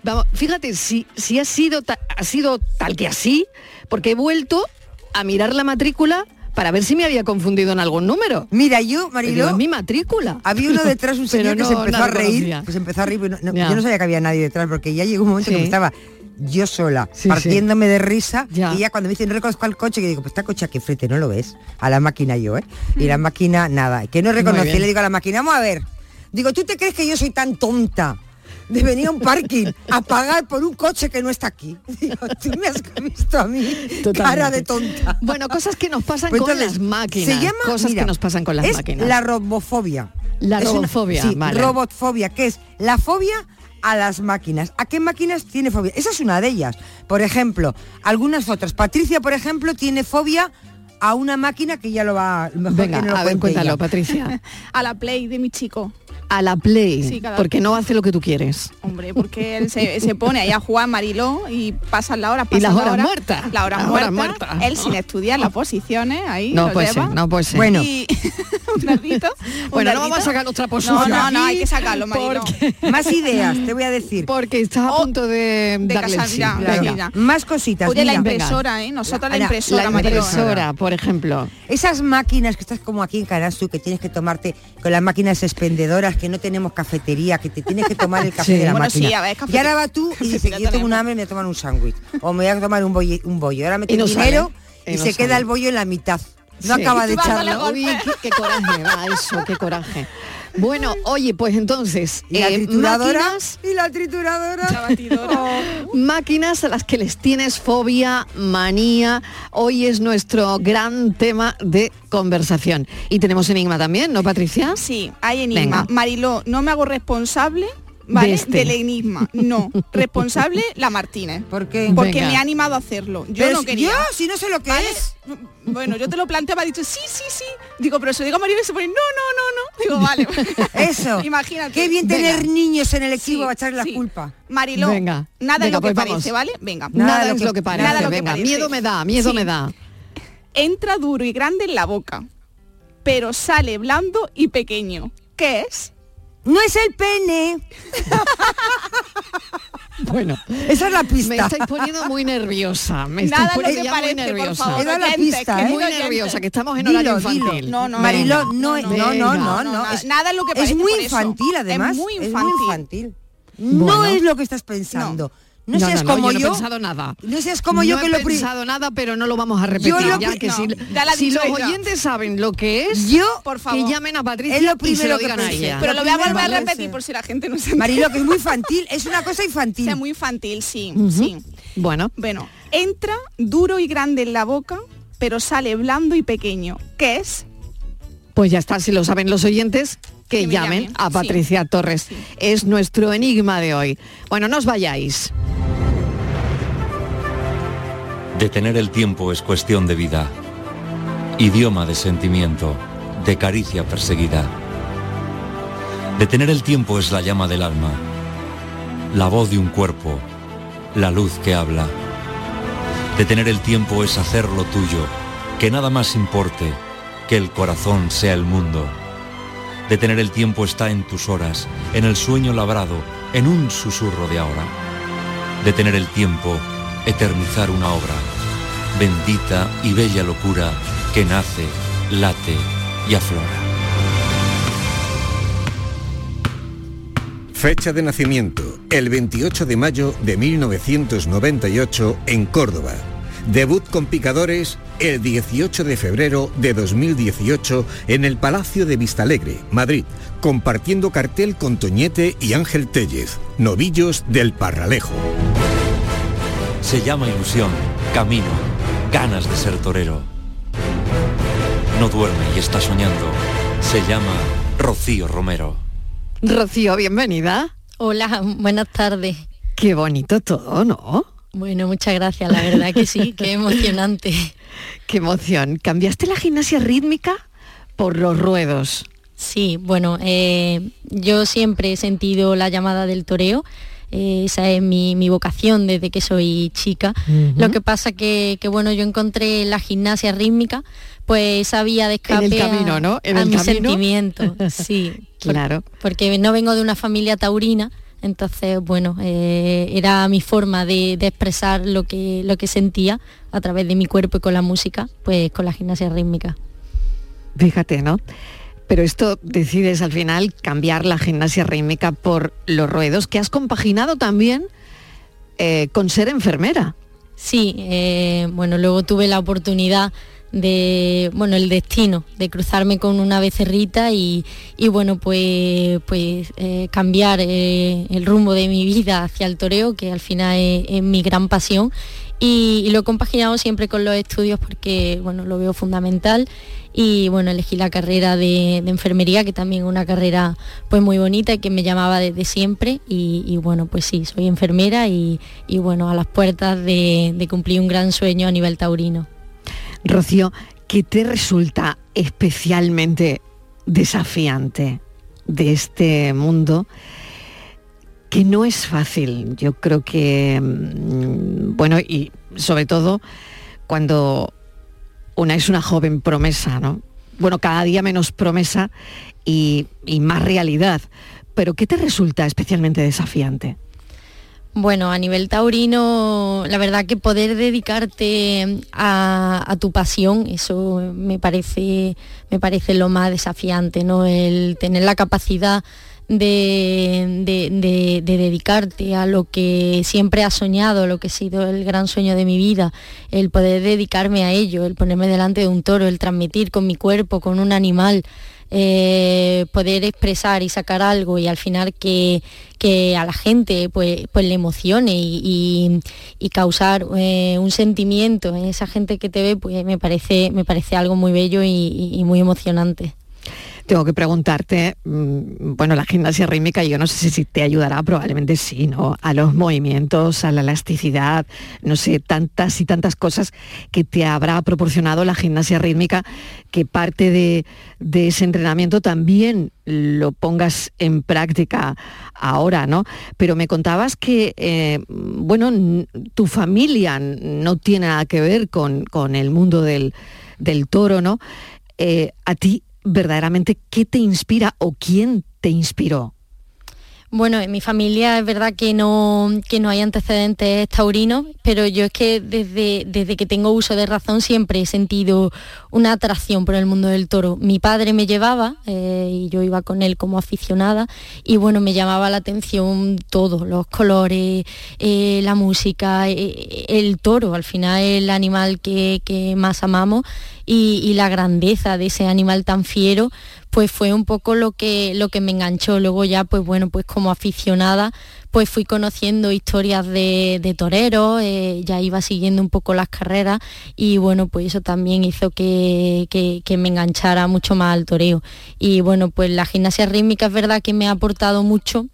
Vamos, fíjate, si, si ha, sido ta- ha sido tal que así, porque he vuelto a mirar la matrícula para ver si me había confundido en algún número. Mira, yo, Mariló, es mi matrícula. Había uno detrás, un señor que se empezó a reír, reconocía. que se empezó a reír, pero no- yo no sabía que había nadie detrás, porque ya llegó un momento Sí. que estaba yo sola, Sí, partiéndome de risa, Ya. y ya cuando me dicen no reconozco al coche, que digo, pues está coche aquí frente, no lo ves, a la máquina yo, ¿eh? Y la máquina, nada, que no reconocí, le digo a la máquina, vamos a ver, digo, ¿tú te crees que yo soy tan tonta? De venir a un parking a pagar por un coche que no está aquí. Digo, tú me has visto a mí cara de tonta. Bueno, cosas que nos pasan Pues con entonces, las máquinas. Se llama, cosas mira, que nos pasan con las es máquinas. La robofobia. La Es una- robofobia, sí, vale. robotfobia, que es la fobia a las máquinas. ¿A qué máquinas tiene fobia? Esa es una de ellas. Por ejemplo, algunas otras. Patricia, por ejemplo, tiene fobia a una máquina que ya lo va mejor Venga, que no lo a ver, cuéntalo, ella. Patricia. a la Play de mi chico. A la Play, Sí, cada- porque no hace lo que tú quieres. Hombre, porque él se, se pone ahí a jugar Mariló y pasan la hora, Y pasan las la horas hora, muertas, La hora las muerta, horas muertas. Él sin estudiar las posiciones, ahí No lo puede lleva. ser, no puede ser. Bueno. Y un un Bueno, no vamos a sacar los trapos No, no, no, hay que sacarlo, Mariló. porque- Más ideas, te voy a decir. Porque está a punto de, de darle casar sí. Más cositas. Oye, la impresora, ¿eh? Nosotros la, La- impresora, La Mariló. impresora, por ejemplo. Esas máquinas que estás como aquí en Carasu, que tienes que tomarte con las máquinas expendedoras, que no tenemos cafetería, que te tienes que tomar el café Sí. de la Bueno, máquina. sí, a ver, y cafetería- ahora va tú y dices, yo tengo un hambre y me voy a tomar un sándwich. O me voy a tomar un bollo. Un bollo. Ahora metes no dinero y, Y no se queda sale. el bollo en la mitad. No Sí. acaba de Y echarlo. Uy, qué, qué coraje, va eso, qué coraje. Bueno, oye, pues entonces, Y la eh, trituradora. máquinas, Y la trituradora. máquinas a las que les tienes fobia, manía. Hoy es nuestro gran tema de conversación. Y tenemos enigma también, ¿no, Patricia? Sí, hay enigma. Venga. Mariló, no me hago responsable. ¿Vale? este. Del enigma. No. Responsable la Martínez. ¿Por qué? Porque Venga. me ha animado a hacerlo. Yo Pero no quería. yo, si no sé lo que es. Bueno, yo te lo planteaba, ha dicho sí, sí, sí. Digo, pero se lo digo a y se pone, no, no, no, no. Digo, vale. Eso. Imagínate. Qué bien tener Venga. niños en el equipo Sí, para echarle la culpa. Mariló, Venga. nada Venga, es lo que pues vamos. parece, ¿vale? Venga. Nada, es lo que parece. nada lo que Venga, parece. miedo me da, miedo Sí. me da. Entra duro y grande en la boca, pero sale blando y pequeño. ¿Qué es? No es el pene. Bueno, esa es la pista. Me estáis poniendo muy nerviosa. Me Nada estáis lo poniendo muy parece, por nerviosa. favor, Era la pista, ¿eh? Muy nerviosa, que estamos en Dilo, horario dilo. infantil. No, no, Mariló, no, no, no, no, no, no, no. nada- Es, nada es lo que es parece muy por eso. infantil, Es además. muy Es infantil. muy infantil. No es lo que estás pensando. No, No, seas no, no, como yo yo. no he pensado nada. No seas como yo no que he lo pri- pensado nada, pero no lo vamos a repetir. Yo lo ya que no, si, si los ella. oyentes saben lo que es, Yo, Por que favor. llamen a Patricia Es lo y se primero lo que a ella. Pero lo voy a volver a repetir sí. por si la gente no se Marilo, que es muy infantil, es una cosa infantil. Es muy infantil, sí, sí. Bueno, Bueno, entra duro y grande en la boca, pero sale blando y pequeño. ¿Qué es? pues ya está, si lo saben los oyentes, que, Que me llamen llamen, a sí. Patricia Torres. Es nuestro enigma de hoy. Bueno, no os vayáis. Detener el tiempo es cuestión de vida. Idioma de sentimiento, de caricia perseguida. Detener el tiempo es la llama del alma, la voz de un cuerpo, la luz que habla. Detener el tiempo es hacer lo tuyo, que nada más importe, que el corazón sea el mundo. Detener el tiempo está en tus horas, en el sueño labrado, en un susurro de ahora. Detener el tiempo, eternizar una obra, bendita y bella locura que nace, late y aflora. Fecha de nacimiento, el 28 de mayo de 1998 en Córdoba. Debut con Picadores el 18 de febrero de 2018 en el Palacio de Vistalegre, Madrid, compartiendo cartel con Toñete y Ángel Tellez, novillos del Parralejo. Se llama ilusión, camino, ganas de ser torero. No duerme y está soñando. Se llama Rocío Romero. Rocío, bienvenida. Hola, buenas tardes. Qué bonito todo, ¿no? Bueno, muchas gracias, la verdad que sí, qué emocionante. Qué emoción. ¿Cambiaste la gimnasia rítmica por los ruedos? Sí, bueno, eh, yo siempre he sentido la llamada del toreo. Eh, esa es mi, mi vocación desde que soy chica. Lo que pasa que, que, bueno, yo encontré la gimnasia rítmica, pues esa vía de escape En el camino, a, ¿no? En a el mis camino. sentimientos. Sí, por- Claro. porque no vengo de una familia taurina, entonces, bueno, eh, era mi forma de, de expresar lo que, lo que sentía a través de mi cuerpo y con la música, pues con la gimnasia rítmica. Fíjate, ¿no? Pero esto decides al final cambiar la gimnasia rítmica por los ruedos, que has compaginado también eh, con ser enfermera. Sí, eh, bueno, luego tuve la oportunidad de, bueno, el destino de cruzarme con una becerrita y, y bueno, pues, pues eh, cambiar eh, el rumbo de mi vida hacia el toreo, que al final es, mi gran pasión. Y, lo he compaginado siempre con los estudios porque, bueno, lo veo fundamental. Y bueno, elegí la carrera de, enfermería, que también es una carrera pues muy bonita y que me llamaba desde siempre. Y, y bueno, pues sí, soy enfermera y, y bueno, a las puertas de cumplir un gran sueño a nivel taurino. Rocío, ¿qué te resulta especialmente desafiante de este mundo? Que no es fácil. Yo creo que, mm, bueno, y sobre todo cuando una es una joven promesa, ¿no? Bueno, cada día menos promesa y, y más realidad. Pero ¿qué te resulta especialmente desafiante? Bueno, a nivel taurino, la verdad que poder dedicarte a, tu pasión, eso me parece, me parece lo más desafiante, ¿no? El tener la capacidad de, de- de- de dedicarte a lo que siempre has soñado, lo que ha sido el gran sueño de mi vida, el poder dedicarme a ello, el ponerme delante de un toro, el transmitir con mi cuerpo, con un animal, eh, poder expresar y sacar algo y al final que, que a la gente pues, pues le emocione y, y- causar eh, un sentimiento en esa gente que te ve, pues me parece, me parece algo muy bello y muy emocionante. Tengo que preguntarte, mm, bueno, la gimnasia rítmica, yo no sé si te ayudará, probablemente sí, ¿no? A los movimientos, a la elasticidad, no sé, tantas y tantas cosas que te habrá proporcionado la gimnasia rítmica, que parte de, ese entrenamiento también lo pongas en práctica ahora, ¿no? Pero me contabas que, eh, bueno, tu familia no tiene nada que ver con, con el mundo del, del toro, ¿no? Eh, a ti verdaderamente qué te inspira o quién te inspiró. Bueno, en mi familia es verdad que no, que no hay antecedentes taurinos, pero yo es que desde, desde que tengo uso de razón siempre he sentido una atracción por el mundo del toro. Mi padre me llevaba eh, y yo iba con él como aficionada y bueno, me llamaba la atención todo, los colores, eh, la música, eh, el toro, al final el animal que, que más amamos y, la grandeza de ese animal tan fiero pues fue un poco lo que lo que me enganchó. Luego ya pues bueno pues como aficionada pues fui conociendo historias de, de toreros eh, ya iba siguiendo un poco las carreras y bueno pues eso también hizo que, que- que me enganchara mucho más al toreo. Y bueno pues la gimnasia rítmica es verdad que me ha aportado mucho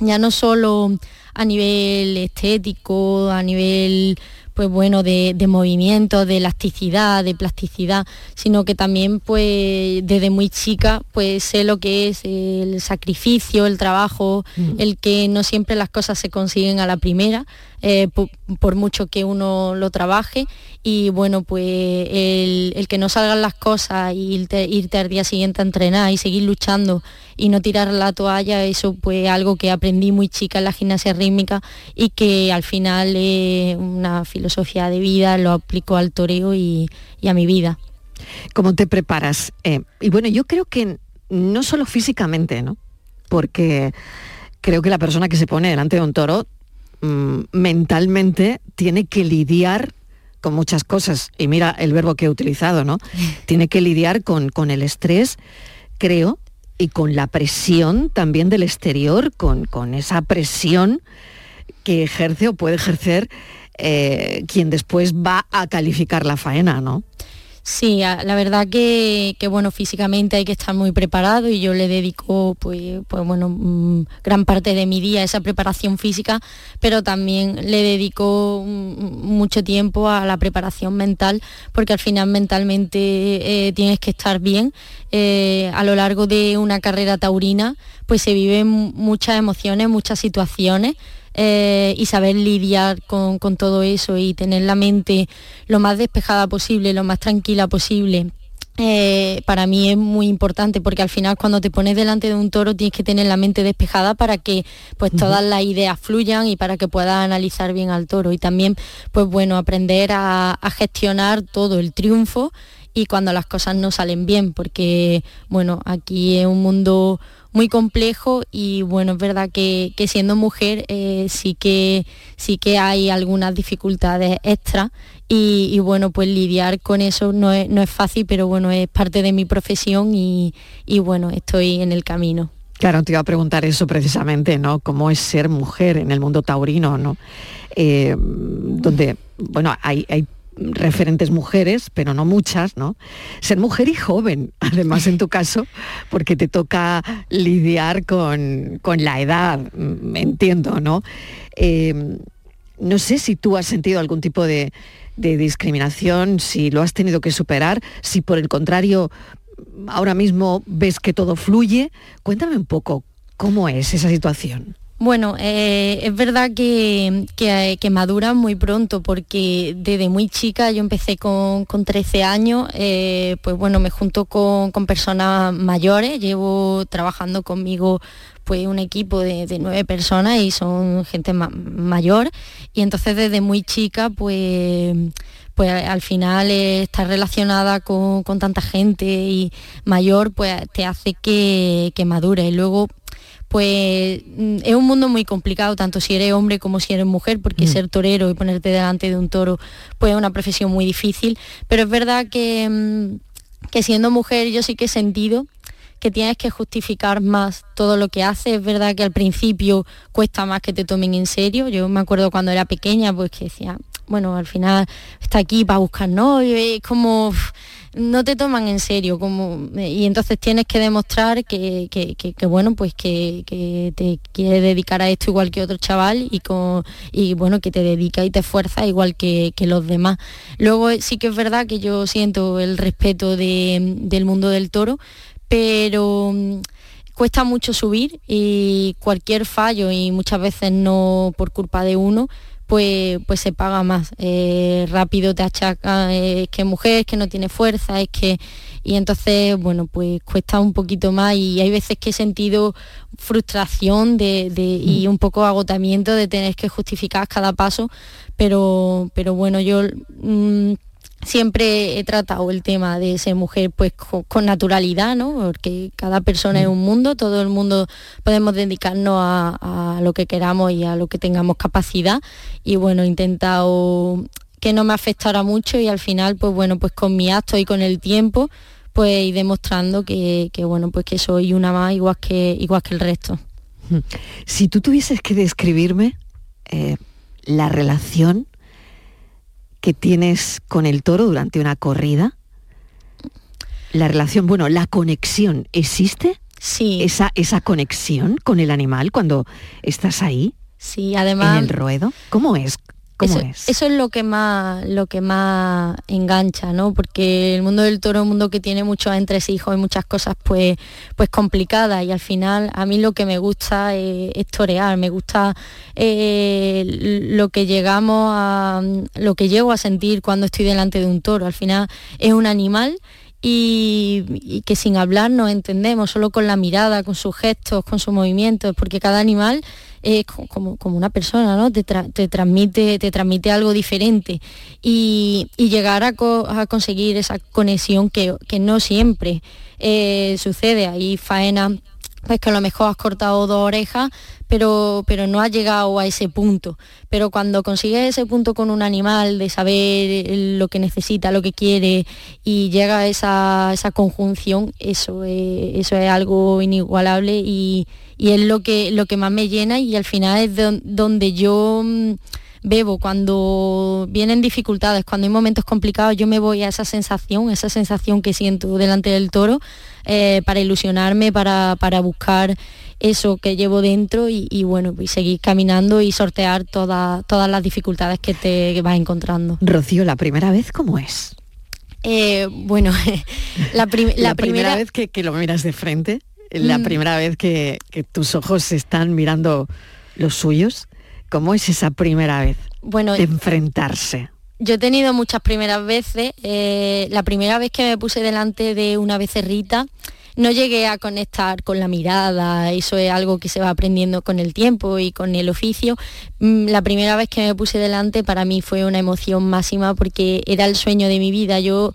ya no solo a nivel estético, a nivel pues bueno, de, de movimiento, de elasticidad, de plasticidad, sino que también pues desde muy chica pues sé lo que es el sacrificio, el trabajo, el que no siempre las cosas se consiguen a la primera, eh, po- por, mucho que uno lo trabaje y bueno pues el, el que no salgan las cosas y irte, irte al día siguiente a entrenar y seguir luchando y no tirar la toalla, eso pues algo que aprendí muy chica en la gimnasia rítmica y que al final es una filosofía de vida, lo aplico al toreo y, y a mi vida. ¿Cómo te preparas? Eh, y bueno, yo creo que no solo físicamente, ¿no? Porque creo que la persona que se pone delante de un toro mm, mentalmente tiene que lidiar con muchas cosas. Y mira el verbo que he utilizado, ¿no? Tiene que lidiar con, con el estrés, creo, y con la presión también del exterior, con, con esa presión que ejerce o puede ejercer eh, quien después va a calificar la faena, ¿no? Sí, la verdad que, que, bueno, físicamente hay que estar muy preparado y yo le dedico pues, pues bueno, mm, gran parte de mi día a esa preparación física, pero también le dedico mm, mucho tiempo a la preparación mental, porque al final mentalmente eh, tienes que estar bien. Eh, a lo largo de una carrera taurina, pues se viven muchas emociones, muchas situaciones eh, y saber lidiar con, con todo eso y tener la mente lo más despejada posible, lo más tranquila posible. eh, para mí es muy importante porque al final cuando te pones delante de un toro tienes que tener la mente despejada para que pues todas las ideas fluyan y para que puedas analizar bien al toro y también pues bueno aprender a, a gestionar todo el triunfo y cuando las cosas no salen bien porque bueno aquí es un mundo muy complejo y bueno es verdad que, que siendo mujer eh, sí que sí que hay algunas dificultades extra y, y, bueno pues lidiar con eso no es, no es fácil pero bueno es parte de mi profesión y, y bueno estoy en el camino Claro, te iba a preguntar eso precisamente, ¿no? ¿Cómo es ser mujer en el mundo taurino, ¿no? Eh, donde, bueno, hay, hay referentes mujeres, pero no muchas, ¿no? Ser mujer y joven, además en tu caso, porque te toca lidiar con, con la edad, mm, entiendo, ¿no? Eh, no sé si tú has sentido algún tipo de, de discriminación, si lo has tenido que superar, si por el contrario ahora mismo ves que todo fluye. Cuéntame un poco cómo es esa situación. Bueno, eh, es verdad que, que, que, maduran muy pronto porque desde muy chica yo empecé con, con 13 años, eh, pues bueno, me junto con, con, personas mayores, llevo trabajando conmigo pues un equipo de, nueve personas y son gente ma mayor. Y entonces desde muy chica pues pues al final eh, estar relacionada con, con, tanta gente y mayor pues te hace que, que madure. Y luego pues mm, es un mundo muy complicado, tanto si eres hombre como si eres mujer, porque ser torero y ponerte delante de un toro, pues es una profesión muy difícil. Pero es verdad que, mm, que siendo mujer yo sí que he sentido que tienes que justificar más todo lo que haces. Es verdad que al principio cuesta más que te tomen en serio. Yo me acuerdo cuando era pequeña, pues que decía, bueno, al final está aquí para buscar novio, es como no te toman en serio, como y entonces tienes que demostrar que, que- que- bueno, pues que, te quieres dedicar a esto igual que otro chaval y con y bueno, que te dedica y te esfuerza igual que, que los demás. Luego eh, sí que es verdad que yo siento el respeto de- del mundo del toro, pero mm, cuesta mucho subir y cualquier fallo y muchas veces no por culpa de uno pues, pues se paga más. Eh, rápido te achaca, eh, es que mujer, es que no tiene fuerza, es que... Y entonces, bueno, pues cuesta un poquito más y hay veces que he sentido frustración de, de- y un poco agotamiento de tener que justificar cada paso, pero, pero bueno, yo... mm, siempre he tratado el tema de ser mujer pues co- con, naturalidad, ¿no? Porque cada persona es un mundo, todo el mundo podemos dedicarnos a, a lo que queramos y a lo que tengamos capacidad. Y bueno, he intentado que no me afectara mucho y al final, pues bueno, pues con mi acto y con el tiempo, pues ir demostrando que, que, bueno, pues que soy una más igual que, igual que el resto. Si tú tuvieses que describirme eh, la relación que tienes con el toro durante una corrida, la relación, bueno, la conexión, ¿existe? Sí. Esa, esa conexión con el animal cuando estás ahí. Sí, además. En el ruedo. ¿Cómo es? ¿Cómo eso, es? eso es lo que más lo que más engancha, ¿no? Porque el mundo del toro es un mundo que tiene muchos entresijos y muchas cosas pues pues complicadas y al final a mí lo que me gusta es, es torear, me gusta eh, lo que llegamos a lo que llego a sentir cuando estoy delante de un toro. Al final es un animal y, que sin hablar nos entendemos, solo con la mirada, con sus gestos, con sus movimientos, porque cada animal es co- como, como una persona, ¿no? Te, te transmite, te transmite algo diferente. Y, y llegar a, co- a conseguir esa conexión que, que no siempre eh, sucede. Hay faena pues que a lo mejor has cortado dos orejas, pero, pero no has llegado a ese punto. Pero cuando consigues ese punto con un animal, de saber eh, lo que necesita, lo que quiere, y llega a esa, esa conjunción, eso es, eso es algo inigualable y, y es lo que, lo que más me llena y al final es don- donde yo mm, bebo cuando vienen dificultades, cuando hay momentos complicados, yo me voy a esa sensación, esa sensación que siento delante del toro, eh, para ilusionarme, para, para buscar eso que llevo dentro y, y bueno, y seguir caminando y sortear toda- todas las dificultades que te vas encontrando. Rocío, ¿la primera vez cómo es? Eh, bueno, la, prim- la La, primera, primera vez que, que lo miras de frente, la Mm. primera vez que, que tus ojos están mirando los suyos, ¿cómo es esa primera vez Bueno, de enfrentarse? Yo he tenido muchas primeras veces. eh, la primera vez que me puse delante de una becerrita, no llegué a conectar con la mirada, eso es algo que se va aprendiendo con el tiempo y con el oficio. Mm, La primera vez que me puse delante para mí fue una emoción máxima porque era el sueño de mi vida. Yo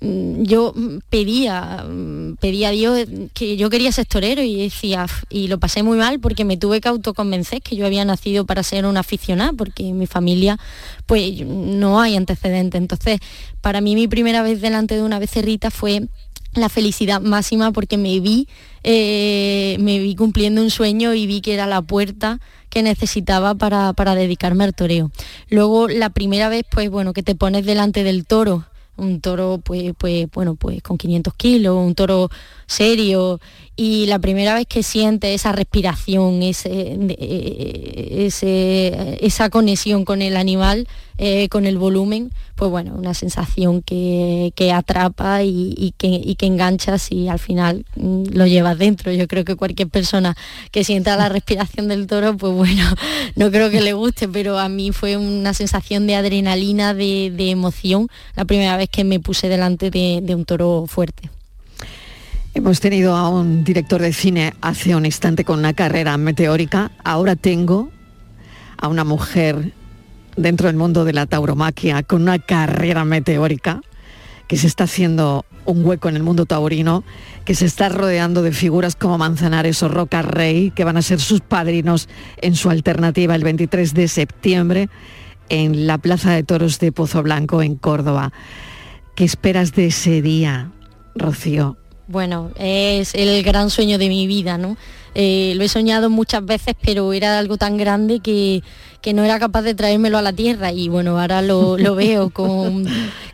mm, yo pedía, mm, pedía a Dios que yo quería ser torero y decía, y lo pasé muy mal porque me tuve que autoconvencer que yo había nacido para ser una aficionada, porque en mi familia pues no hay antecedentes. Entonces, para mí mi primera vez delante de una becerrita fue la felicidad máxima porque me vi, eh, me vi cumpliendo un sueño y vi que era la puerta que necesitaba para, para dedicarme al toreo. Luego la primera vez, pues bueno, que te pones delante del toro, un toro pues, pues bueno, pues con 500 kilos, un toro serio, y la primera vez que sientes esa respiración, ese, de- ese- esa conexión con el animal, eh, con el volumen, pues bueno, una sensación que, que atrapa y, y que, y que enganchas y al final mm, lo llevas dentro. Yo creo que cualquier persona que sienta la respiración del toro, pues bueno, no creo que le guste, pero a mí fue una sensación de adrenalina, de, de emoción, la primera vez que me puse delante de- de un toro fuerte. Hemos tenido a un director de cine hace un instante con una carrera meteórica. Ahora tengo a una mujer dentro del mundo de la tauromaquia con una carrera meteórica que se está haciendo un hueco en el mundo taurino, que se está rodeando de figuras como Manzanares o Roca Rey, que van a ser sus padrinos en su alternativa el 23 de septiembre en la Plaza de Toros de Pozo Blanco, en Córdoba. ¿Qué esperas de ese día, Rocío? Bueno, es el gran sueño de mi vida, ¿no? Eh, lo he soñado muchas veces, pero era algo tan grande que, que no era capaz de traérmelo a la tierra y bueno, ahora lo, lo veo con,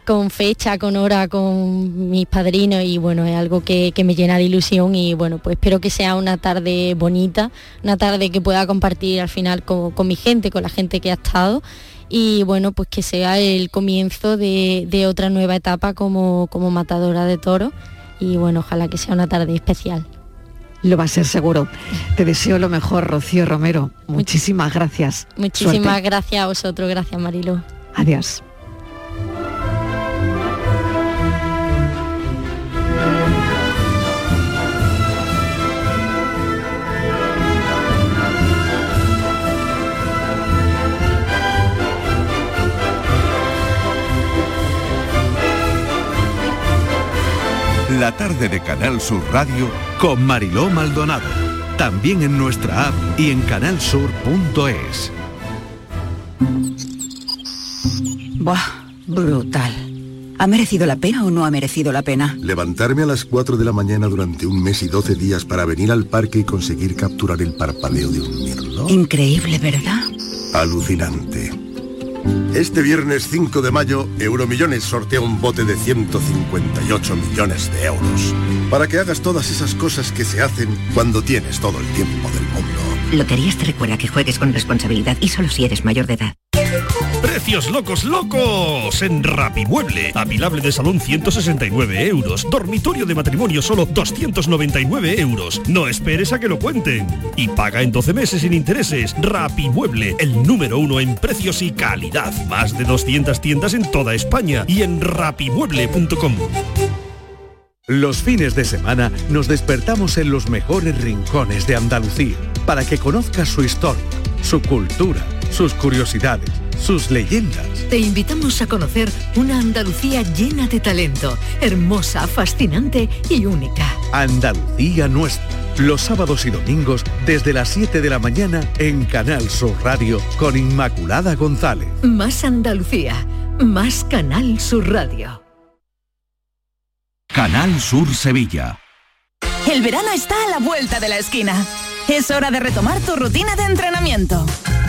con, fecha, con hora, con mis padrinos y bueno, es algo que, que, me llena de ilusión y bueno, pues espero que sea una tarde bonita, una tarde que pueda compartir al final con, con mi gente, con la gente que ha estado y bueno, pues que sea el comienzo de, de otra nueva etapa como, como matadora de toros y bueno, ojalá que sea una tarde especial. Lo va a ser seguro. Te deseo lo mejor, Rocío Romero. Muchísimas gracias. Muchísimas Suerte. gracias a vosotros, gracias Marilo. Adiós. La tarde de Canal Sur Radio con Mariló Maldonado. También en nuestra app y en canalsur.es. Buah, brutal. ¿Ha merecido la pena o no ha merecido la pena? Levantarme a las 4 de la mañana durante un mes y 12 días para venir al parque y conseguir capturar el parpadeo de un mirlo. Increíble, ¿verdad? Alucinante. Este viernes 5 de mayo, Euromillones sortea un bote de 158 millones de euros. Para que hagas todas esas cosas que se hacen cuando tienes todo el tiempo del mundo. Loterías te recuerda que juegues con responsabilidad y solo si eres mayor de edad. Precios locos, locos en Rapimueble. Apilable de salón 169 euros. Dormitorio de matrimonio solo 299 euros. No esperes a que lo cuenten. Y paga en 12 meses sin intereses. Rapimueble, el número uno en precios y calidad. Más de 200 tiendas en toda España y en rapimueble.com. Los fines de semana nos despertamos en los mejores rincones de Andalucía para que conozcas su historia, su cultura, sus curiosidades, sus leyendas. Te invitamos a conocer una Andalucía llena de talento, hermosa, fascinante y única. Andalucía nuestra. Los sábados y domingos desde las 7 de la mañana en Canal Sur Radio con Inmaculada González. Más Andalucía, más Canal Sur Radio. Canal Sur Sevilla. El verano está a la vuelta de la esquina. Es hora de retomar tu rutina de entrenamiento.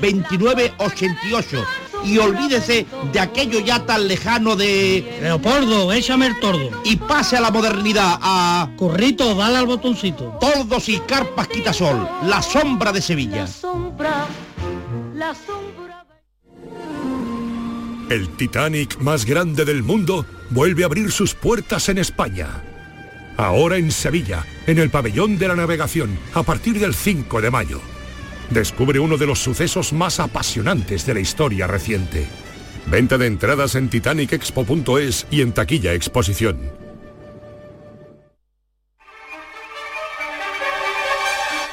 29 88 y olvídese de aquello ya tan lejano de Leopoldo, échame el tordo. y pase a la modernidad a Currito, dale al botoncito. Tordos y Carpas Quitasol, la sombra de Sevilla. Sombra, la sombra. El Titanic más grande del mundo vuelve a abrir sus puertas en España. Ahora en Sevilla, en el pabellón de la navegación, a partir del 5 de mayo. Descubre uno de los sucesos más apasionantes de la historia reciente. Venta de entradas en titanicexpo.es y en taquilla exposición.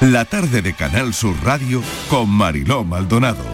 La tarde de Canal Sur Radio con Mariló Maldonado.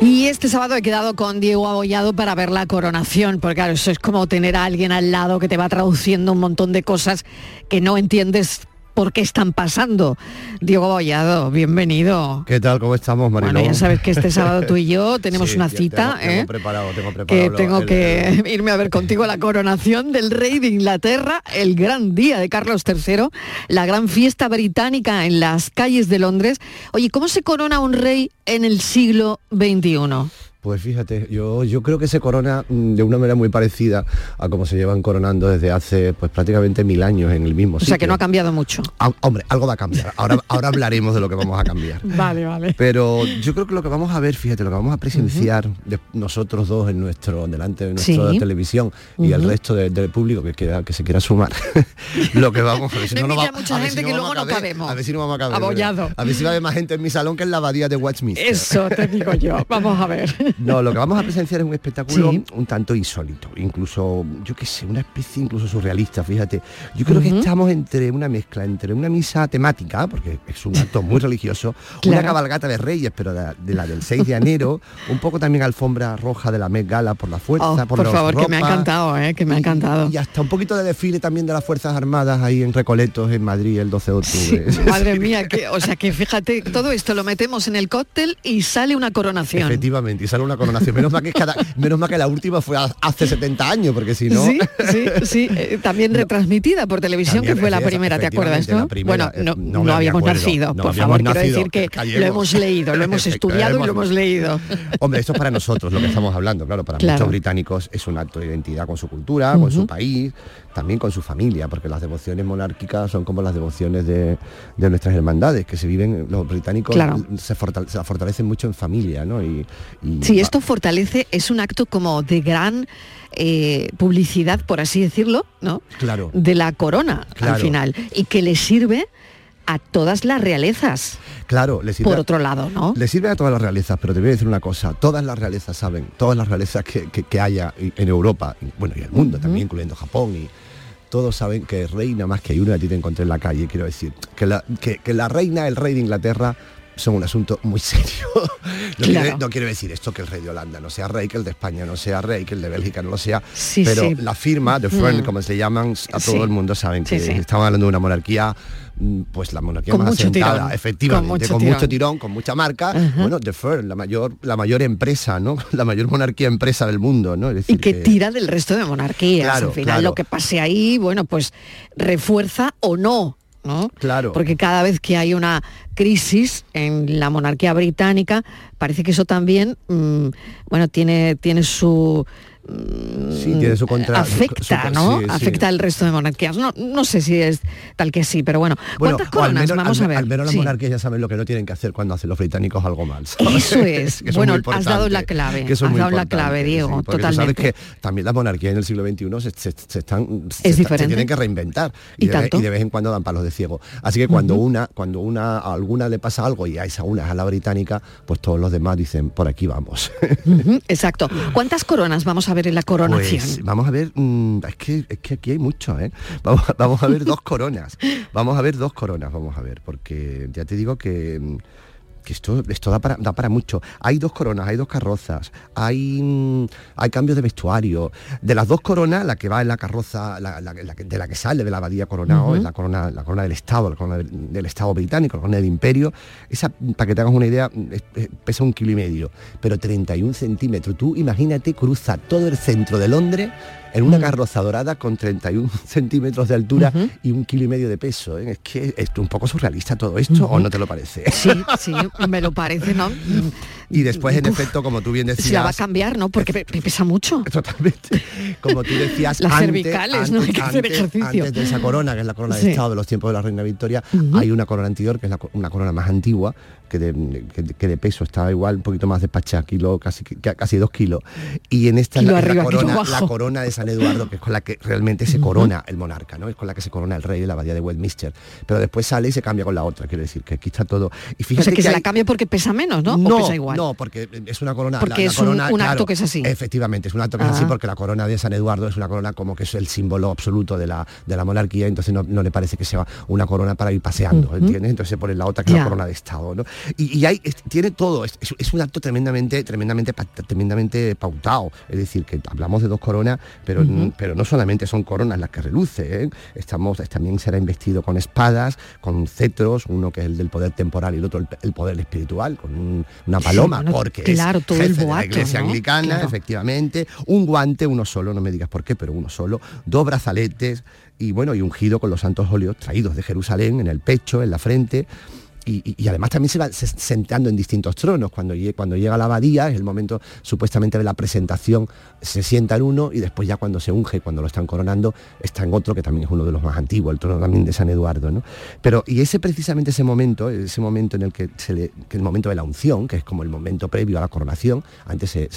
Y este sábado he quedado con Diego Abollado para ver la coronación, porque claro, eso es como tener a alguien al lado que te va traduciendo un montón de cosas que no entiendes por qué están pasando. Diego Abollado, bienvenido. ¿Qué tal? ¿Cómo estamos, Mariló? Bueno, ya sabes que este sábado tú y yo tenemos Sí, una cita, tengo, tengo ¿eh? preparado, tengo preparado que tengo el- que irme a ver contigo la coronación del rey de Inglaterra, el gran día de Carlos III, la gran fiesta británica en las calles de Londres. Oye, ¿cómo se corona un rey en el siglo XXI? Pues fíjate, yo, yo creo que se corona mm, de una manera muy parecida a como se llevan coronando desde hace pues prácticamente mil años en el mismo O sitio. sea que no ha cambiado mucho. Ah, hombre, algo va a cambiar. Ahora, ahora hablaremos de lo que vamos a cambiar. Vale, vale. Pero yo creo que lo que vamos a ver, fíjate, lo que vamos a presenciar de nosotros dos en nuestro, delante de nuestra Sí. televisión y el Ujú. resto de- del público que, quiera, que se quiera sumar, lo que vamos a ver si No no, va- a ver gente si que vamos luego a no caber, cabemos. A ver si no vamos a caber. Abollado. A ver si va a haber más gente en mi salón que en la abadía de Westminster. Eso te digo yo. Vamos a ver. No, lo que vamos a presenciar es un espectáculo Sí. un tanto insólito, incluso, yo qué sé, una especie incluso surrealista, fíjate. Yo creo que estamos entre una mezcla, entre una misa temática, porque es un acto muy religioso, una cabalgata de reyes, pero de, de la del 6 de enero, un poco también alfombra roja de la Met Gala por la fuerza, Oh, por, por favor, que me ha encantado, ¿eh? que me ha encantado. Y hasta un poquito de desfile también de las Fuerzas Armadas ahí en Recoletos, en Madrid, el 12 de octubre. Madre mía, que, o sea que fíjate, todo esto lo metemos en el cóctel y sale una coronación. Efectivamente, y sale una coronación. Menos mal que, cada, menos mal que la última fue hace 70 años, porque si no... Sí, sí, sí, eh, también retransmitida por televisión, También, que fue la primera, ¿te acuerdas, no? primera, bueno, no, eh, no no habíamos acuerdo, nacido, por favor, quiero nacido, decir que lo hemos leído, lo hemos estudiado y lo hemos leído. Hombre, esto es para nosotros lo que estamos hablando, claro, para Claro. muchos británicos es un acto de identidad con su cultura, con su país, también con su familia, porque las devociones monárquicas son como las devociones de, de nuestras hermandades, que se viven, los británicos Claro. se, fortale- se fortalecen mucho en familia, ¿no? Y, y Sí, esto fortalece, es un acto como de gran eh, publicidad, por así decirlo, ¿no? Claro. De la corona al final y que le sirve a todas las realezas. Claro, le sirve Por otro lado, ¿no? Le sirve a todas las realezas, pero te voy a decir una cosa, todas las realezas saben, todas las realezas que, que- que haya en Europa, y, bueno, y el mundo también, incluyendo Japón, y todos saben que reina más que hay uno, a ti te encontré en la calle, quiero decir, que la, que, que la reina, el rey de Inglaterra, son un asunto muy serio. No, Claro. no quiero decir esto que el rey de Holanda no sea rey, que el de España no sea rey, que el de Bélgica no lo sea, Sí, pero sí. la firma, the firm, Mm. como se llaman, a todo Sí. el mundo saben que estamos hablando de una monarquía, mm, pues la monarquía Con más asentada, tirón. efectivamente, Con mucho con tirón. mucho tirón, con mucha marca, bueno, The Firm, la mayor, la mayor empresa, ¿no? La mayor monarquía empresa del mundo, ¿no? Es decir, Y que tira del resto de monarquías. Claro, Al final claro. lo que pase ahí, bueno, pues refuerza o no. ¿No? Claro. Porque cada vez que hay una crisis en la monarquía británica, parece que eso también, mm, bueno, tiene, tiene su... mm, Sí, tiene su contra- afecta, su- ¿no? sí, sí. Afecta al resto de monarquías. No, no sé si es tal que sí, pero bueno. Bueno, ¿Cuántas o al coronas? menos, Vamos al, a ver. al menos las Sí. monarquías ya saben lo que no tienen que hacer cuando hacen los británicos algo mal. ¿sabes? Eso es. Que Bueno, has dado la clave, que has dado la clave, Diego, tú totalmente. sabes que también las monarquías en el siglo XXI se, se- se están se, Es se diferente. tienen que reinventar ¿Y de, vez- y de vez en cuando dan palos de ciego. Así que cuando una cuando una a alguna le pasa algo y a esa una es a la británica, pues todos los demás dicen por aquí vamos. Exacto. ¿Cuántas coronas vamos a ver en la coronación? Pues vamos a ver, mm, es, que, es que aquí hay mucho, ¿eh? Vamos, a ver dos coronas. Vamos a ver dos coronas, vamos a ver, porque ya te digo que, mm, que esto, esto da, para, da para mucho. Hay dos coronas, hay dos carrozas, hay, mm, hay cambios de vestuario. De las dos coronas, la que va en la carroza, la, la- la que- de la que sale de la abadía coronado, Ujú. es la corona, la corona del Estado, la corona del, del Estado británico, la corona del Imperio. Esa, para que te hagas una idea, es- es- pesa un kilo y medio, pero 31 centímetros. Tú imagínate, cruza todo el centro de Londres en una carroza dorada con 31 centímetros de altura y un kilo y medio de peso. ¿eh? Es que es un poco surrealista todo esto, ¿o no te lo parece? Sí, sí, me lo parece, ¿no? Y después, en Uf. efecto, como tú bien decías... Se la va a cambiar, ¿no? Porque pe- pe- pesa mucho. Totalmente. Como tú decías, Las antes, cervicales, ¿no? Hay que hacer antes- ejercicio. antes de esa corona, que es la corona Sí. de Estado de los tiempos de la Reina Victoria, hay una corona anterior, que es la una corona más antigua, que de, que, que de peso está igual, un poquito más despachada, kilo, casi, casi dos kilos. Y en esta es la, arriba, corona, la corona de San Eduardo, que es con la que realmente se corona el monarca, ¿no? Es con la que se corona el rey de la abadía de Westminster. Pero después sale y se cambia con la otra, quiero decir, que aquí está todo. Y O fíjate sea, que, se hay- la cambia porque pesa menos, ¿no? no, o pesa igual. No, porque es una corona. Porque es un- corona, un acto claro, que es así. Efectivamente, es un acto que es así porque la corona de San Eduardo es una corona como que es el símbolo absoluto de la, de la monarquía, entonces no, no le parece que sea una corona para ir paseando. ¿entiendes? Entonces se pone la otra que es la corona de Estado, ¿no? Y, y hay, es- tiene todo, es, un acto tremendamente, tremendamente, tremendamente pautado. Es decir, que hablamos de dos coronas, pero, Ujú. pero no solamente son coronas las que reluce, ¿eh? Estamos, también será investido con espadas, con cetros, uno que es el del poder temporal y el otro el, el poder espiritual, con un- una Sí, bueno, porque claro, es todo el jefe de la iglesia ¿no? anglicana, Claro. efectivamente, un guante, uno solo, no me digas por qué, pero uno solo, dos brazaletes y bueno, y ungido con los santos óleos traídos de Jerusalén en el pecho, en la frente. Y, además también se va se- sentando en distintos tronos. Cuando, cuando llega la abadía, es el momento supuestamente de la presentación, se sienta en uno y después ya cuando se unge, cuando lo están coronando, está en otro que también es uno de los más antiguos, el trono también de San Eduardo. ¿no? Pero, y ese precisamente ese momento, ese momento en el que, el momento de la unción, que es como el momento previo a la coronación, antes se,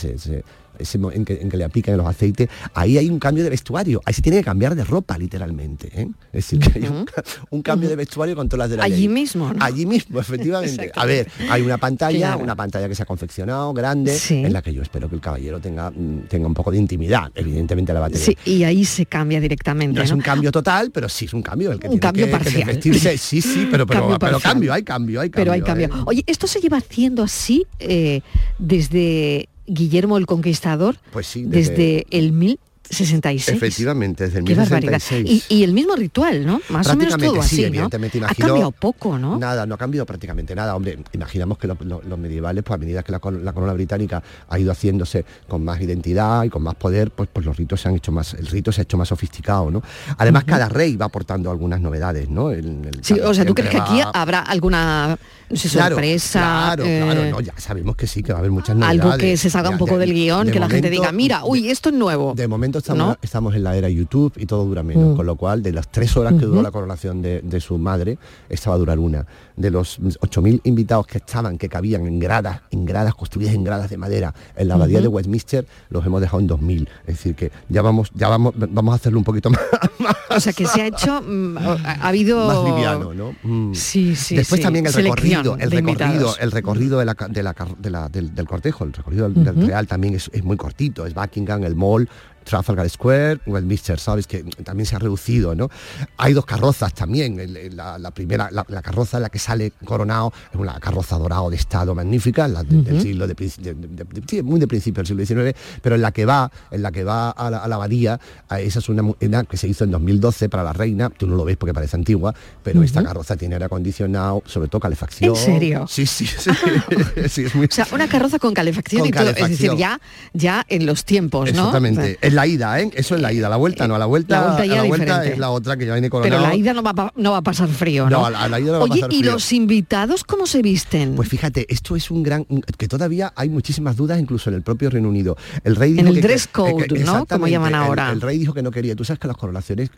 ese en que, en que le aplican los aceites, ahí hay un cambio de vestuario, ahí se tiene que cambiar de ropa literalmente. ¿eh? Es decir, que hay un, ca- un cambio de vestuario con todas las de la Allí ley. mismo, ¿no? Allí mismo, efectivamente. A ver, hay una pantalla, Claro. una pantalla que se ha confeccionado, grande, Sí. en la que yo espero que el caballero tenga, mm, tenga un poco de intimidad, evidentemente la va a tener. Sí, y ahí se cambia directamente. No es un cambio total, pero sí es un cambio. El que Un tiene cambio que- parcial. sí, sí, pero, pero, Cambio pero cambio, hay cambio, hay cambio. Pero hay cambio. ¿eh? Oye, ¿esto se lleva haciendo así eh, desde Guillermo el Conquistador? Pues sí, Desde, el 1066. Efectivamente, desde el Qué barbaridad. 1066. Y, y el mismo ritual, ¿no? Más o menos todo sí, así, ¿no? evidentemente. Ha Imagino- cambiado poco, ¿no? Nada, no ha cambiado prácticamente nada. Hombre, imaginamos que lo- lo- los medievales, pues a medida que la, cor- la corona británica ha ido haciéndose con más identidad y con más poder, pues, pues los ritos se han hecho más, el rito se ha hecho más sofisticado, ¿no? Además, cada rey va aportando algunas novedades, ¿no? El- el- Sí, o sea, ¿tú crees que aquí habrá alguna no sé, Claro, sorpresa? Claro, claro, eh, no, ya sabemos que sí, que va a haber muchas novedades. algo que se salga un poco de- del guion, de que la gente diga, mira, uy, esto es nuevo. De momento estamos, ¿No? estamos en la era YouTube y todo dura menos, Mm. con lo cual de las tres horas que duró la coronación de, de su madre, esta va a durar una. De los 8.000 invitados que estaban, que cabían en gradas, en gradas construidas en gradas de madera, en la abadía de Westminster, los hemos dejado en 2.000. Es decir, que ya vamos, ya vamos, vamos a hacerlo un poquito más, O sea, que se ha hecho, mm, ha ha habido... más liviano, ¿no? Mm. Sí, sí, Después sí. también el Selección recorrido, el recorrido, el recorrido de la, de la de la- del, del cortejo, el recorrido del. Real también es, es muy cortito, es Buckingham, el Mall, Trafalgar Square, Westminster, sabes que también se ha reducido, ¿no? Hay dos carrozas también, la, la primera, la, la carroza en la que sale coronado, es una carroza dorado de estado magnífica, la de- del siglo de, de- muy de principio del siglo XIX, pero en la que va, en la que va a la, a la abadía, a- esa es una, que se hizo en 2012 para la reina, tú no lo ves porque parece antigua, pero esta carroza tiene aire acondicionado, sobre todo calefacción. ¿En serio? Sí, sí, sí. Sí, es muy- O sea, una carroza con calefacción Con y todo, es decir, ya, ya en los tiempos, ¿no? Exactamente. Es la ida, ¿eh? Eso es la ida. La vuelta no. A la vuelta, La vuelta ya a la vuelta diferente. es la otra que ya viene coronado. Pero la ida no va, a no va a pasar frío, ¿no? No, a la- a la ida no va a Oye, pasar ¿y frío. los invitados cómo se visten? Pues fíjate, esto es un gran... que todavía hay muchísimas dudas incluso en el propio Reino Unido. El rey En el que- dress code, que- ¿no? Como llaman ahora. El, rey dijo que no quería. Tú sabes que las coronaciones...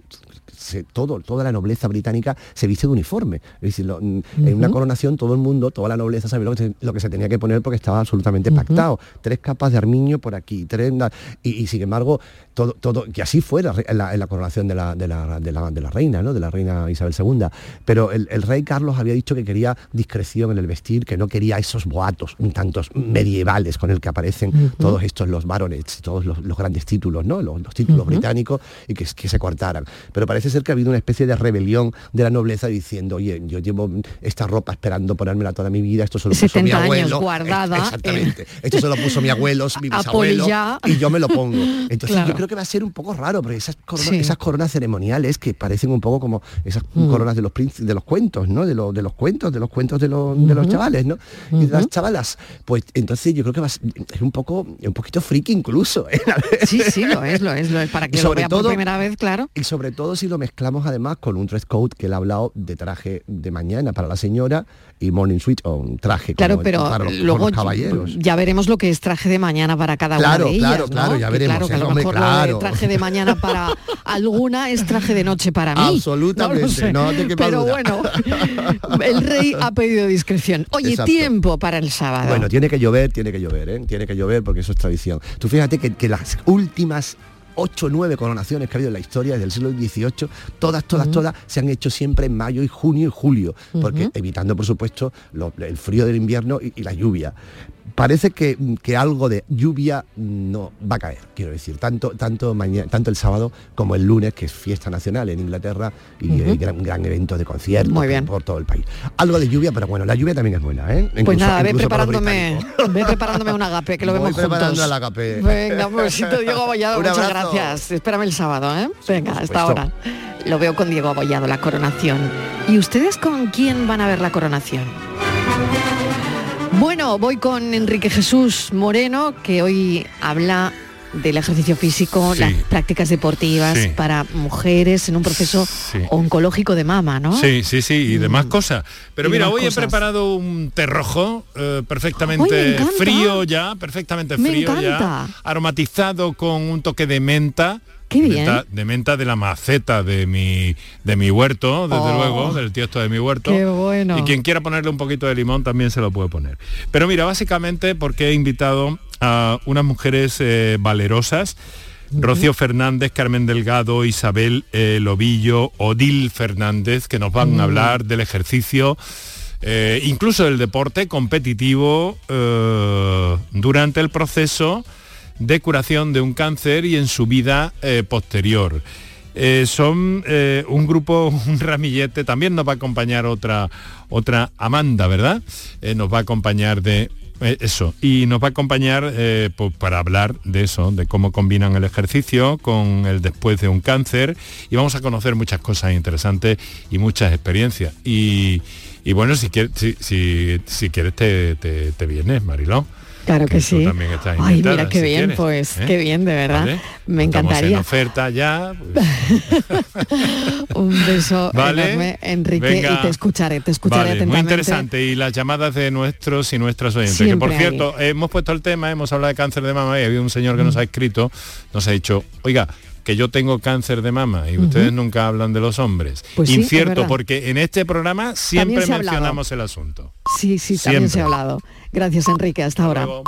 se- todo, toda la nobleza británica se viste de uniforme. Es decir, lo- en una coronación todo el mundo, toda la nobleza sabía lo que, se, lo que se tenía que poner porque estaba absolutamente pactado. Tres capas de armiño por aquí, tres... y sin embargo, todo, todo, que así fue la la, coronación de la, de, la, de, la, de la reina, ¿no? de la reina Isabel II. Pero el, el rey Carlos había dicho que quería discreción en el vestir, que no quería esos boatos un tantos medievales con el que aparecen todos estos los baronets, todos los, los grandes títulos, ¿no? los, los títulos británicos y que, que se cortaran. Pero parece ser que ha habido una especie de rebelión de la nobleza diciendo, oye, yo llevo esta ropa esperando ponérmela toda mi vida, esto se lo puso 70 mi años abuelo. guardada, Exactamente. Esto se lo puso mi abuelo, mi bisabuelo, y yo me lo pongo. Entonces Claro. yo creo que va a ser un poco raro, porque esas, corona- Sí. esas coronas ceremoniales que parecen un poco como esas Mm. coronas de los de los cuentos, ¿no? De, los de los cuentos, de los cuentos de, los de los Ujú. chavales, ¿no? Y de las chavalas. Pues entonces yo creo que va a ser- es un poco, un poquito friki incluso. ¿eh? Sí, sí, lo es, lo es, lo es. Para que Y lo sobre vea por todo- primera vez, claro. Y sobre todo si lo mezclamos además con un dress code que él ha hablado de traje de mañana para la señora y morning suite o un traje Claro, como pero para los, luego los caballeros. ya veremos lo que es traje de mañana para cada Claro, una de ellas, claro, ¿no? claro, ya veremos, Claro, que a lo eso, mejor lo de claro. traje de mañana para alguna es traje de noche para mí. Absolutamente, No lo sé. no te quepa Pero duda. bueno, el rey ha pedido discreción. Oye, Exacto. tiempo para el sábado. Bueno, tiene que llover, tiene que llover, ¿eh? Tiene que llover porque eso es tradición. Tú fíjate que, que las últimas ocho o nueve coronaciones que ha habido en la historia desde el siglo XVIII, todas, todas, todas se han hecho siempre en mayo y junio y julio, porque evitando, por supuesto, lo- el frío del invierno y, y la lluvia. Parece que, que algo de lluvia no va a caer, quiero decir, tanto, tanto, mañana, tanto el sábado como el lunes, que es fiesta nacional en Inglaterra y hay gran, gran evento de conciertos Muy bien. por todo el país. Algo de lluvia, pero bueno, la lluvia también es buena, ¿eh? Pues Incluso- nada, ve preparándome, ve preparándome un agape, que lo Voy vemos preparando juntos. agape. Venga, pues te Diego Abollado, Un muchas abrazo. gracias. Espérame el sábado, ¿eh? Venga, hasta ahora. Lo veo con Diego Abollado, la coronación. ¿Y ustedes con quién van a ver la coronación? Bueno, voy con Enrique Jesús Moreno, que hoy habla del ejercicio físico, Sí. las prácticas deportivas Sí. para mujeres en un proceso oncológico de mama, ¿no? Sí, sí, sí, y demás cosas. Pero Y mira, hoy he preparado un té rojo eh, ¡Ay, me perfectamente frío ya, perfectamente Me frío ya, aromatizado con un toque de menta. Qué de bien. Menta, de menta de la maceta de mi de mi huerto, desde Oh. luego, del tiesto de mi huerto. Qué bueno. Y quien quiera ponerle un poquito de limón también se lo puede poner. Pero mira, básicamente porque he invitado a unas mujeres eh, valerosas, Rocío Fernández, Carmen Delgado, Isabel eh, Lobillo, Odil Fernández, que nos van a hablar del ejercicio, eh, incluso del deporte competitivo eh, durante el proceso de curación de un cáncer y en su vida eh, posterior. Eh, son eh, un grupo, un ramillete, también nos va a acompañar otra, otra Amanda, ¿verdad? Nos va a acompañar de eso, y nos va a acompañar pues, para hablar de eso, de cómo combinan el ejercicio con el después de un cáncer, y vamos a conocer muchas cosas interesantes y muchas experiencias. Y, y bueno, si quieres, si, si, quieres te, te, vienes, Mariló. Claro que, sí. también estás Ay, mira qué si bien, quieres, pues, ¿eh? qué bien, de verdad. ¿Vale? Me Estamos en encantaría. oferta ya. pues, Un beso Vale. enorme, Enrique, Venga. y te escucharé, te escucharé Vale, muy interesante. Y las llamadas de nuestros y nuestras oyentes. que por cierto, hemos puesto el tema, hemos hablado de cáncer de mama y ha habido un señor que nos ha escrito, nos ha dicho, oiga, que yo tengo cáncer de mama y ustedes nunca hablan de los hombres. Pues Incierto, porque en este programa siempre hablado. mencionamos el asunto. Sí, sí, también se ha hablado. Gracias, Enrique, hasta ahora. luego.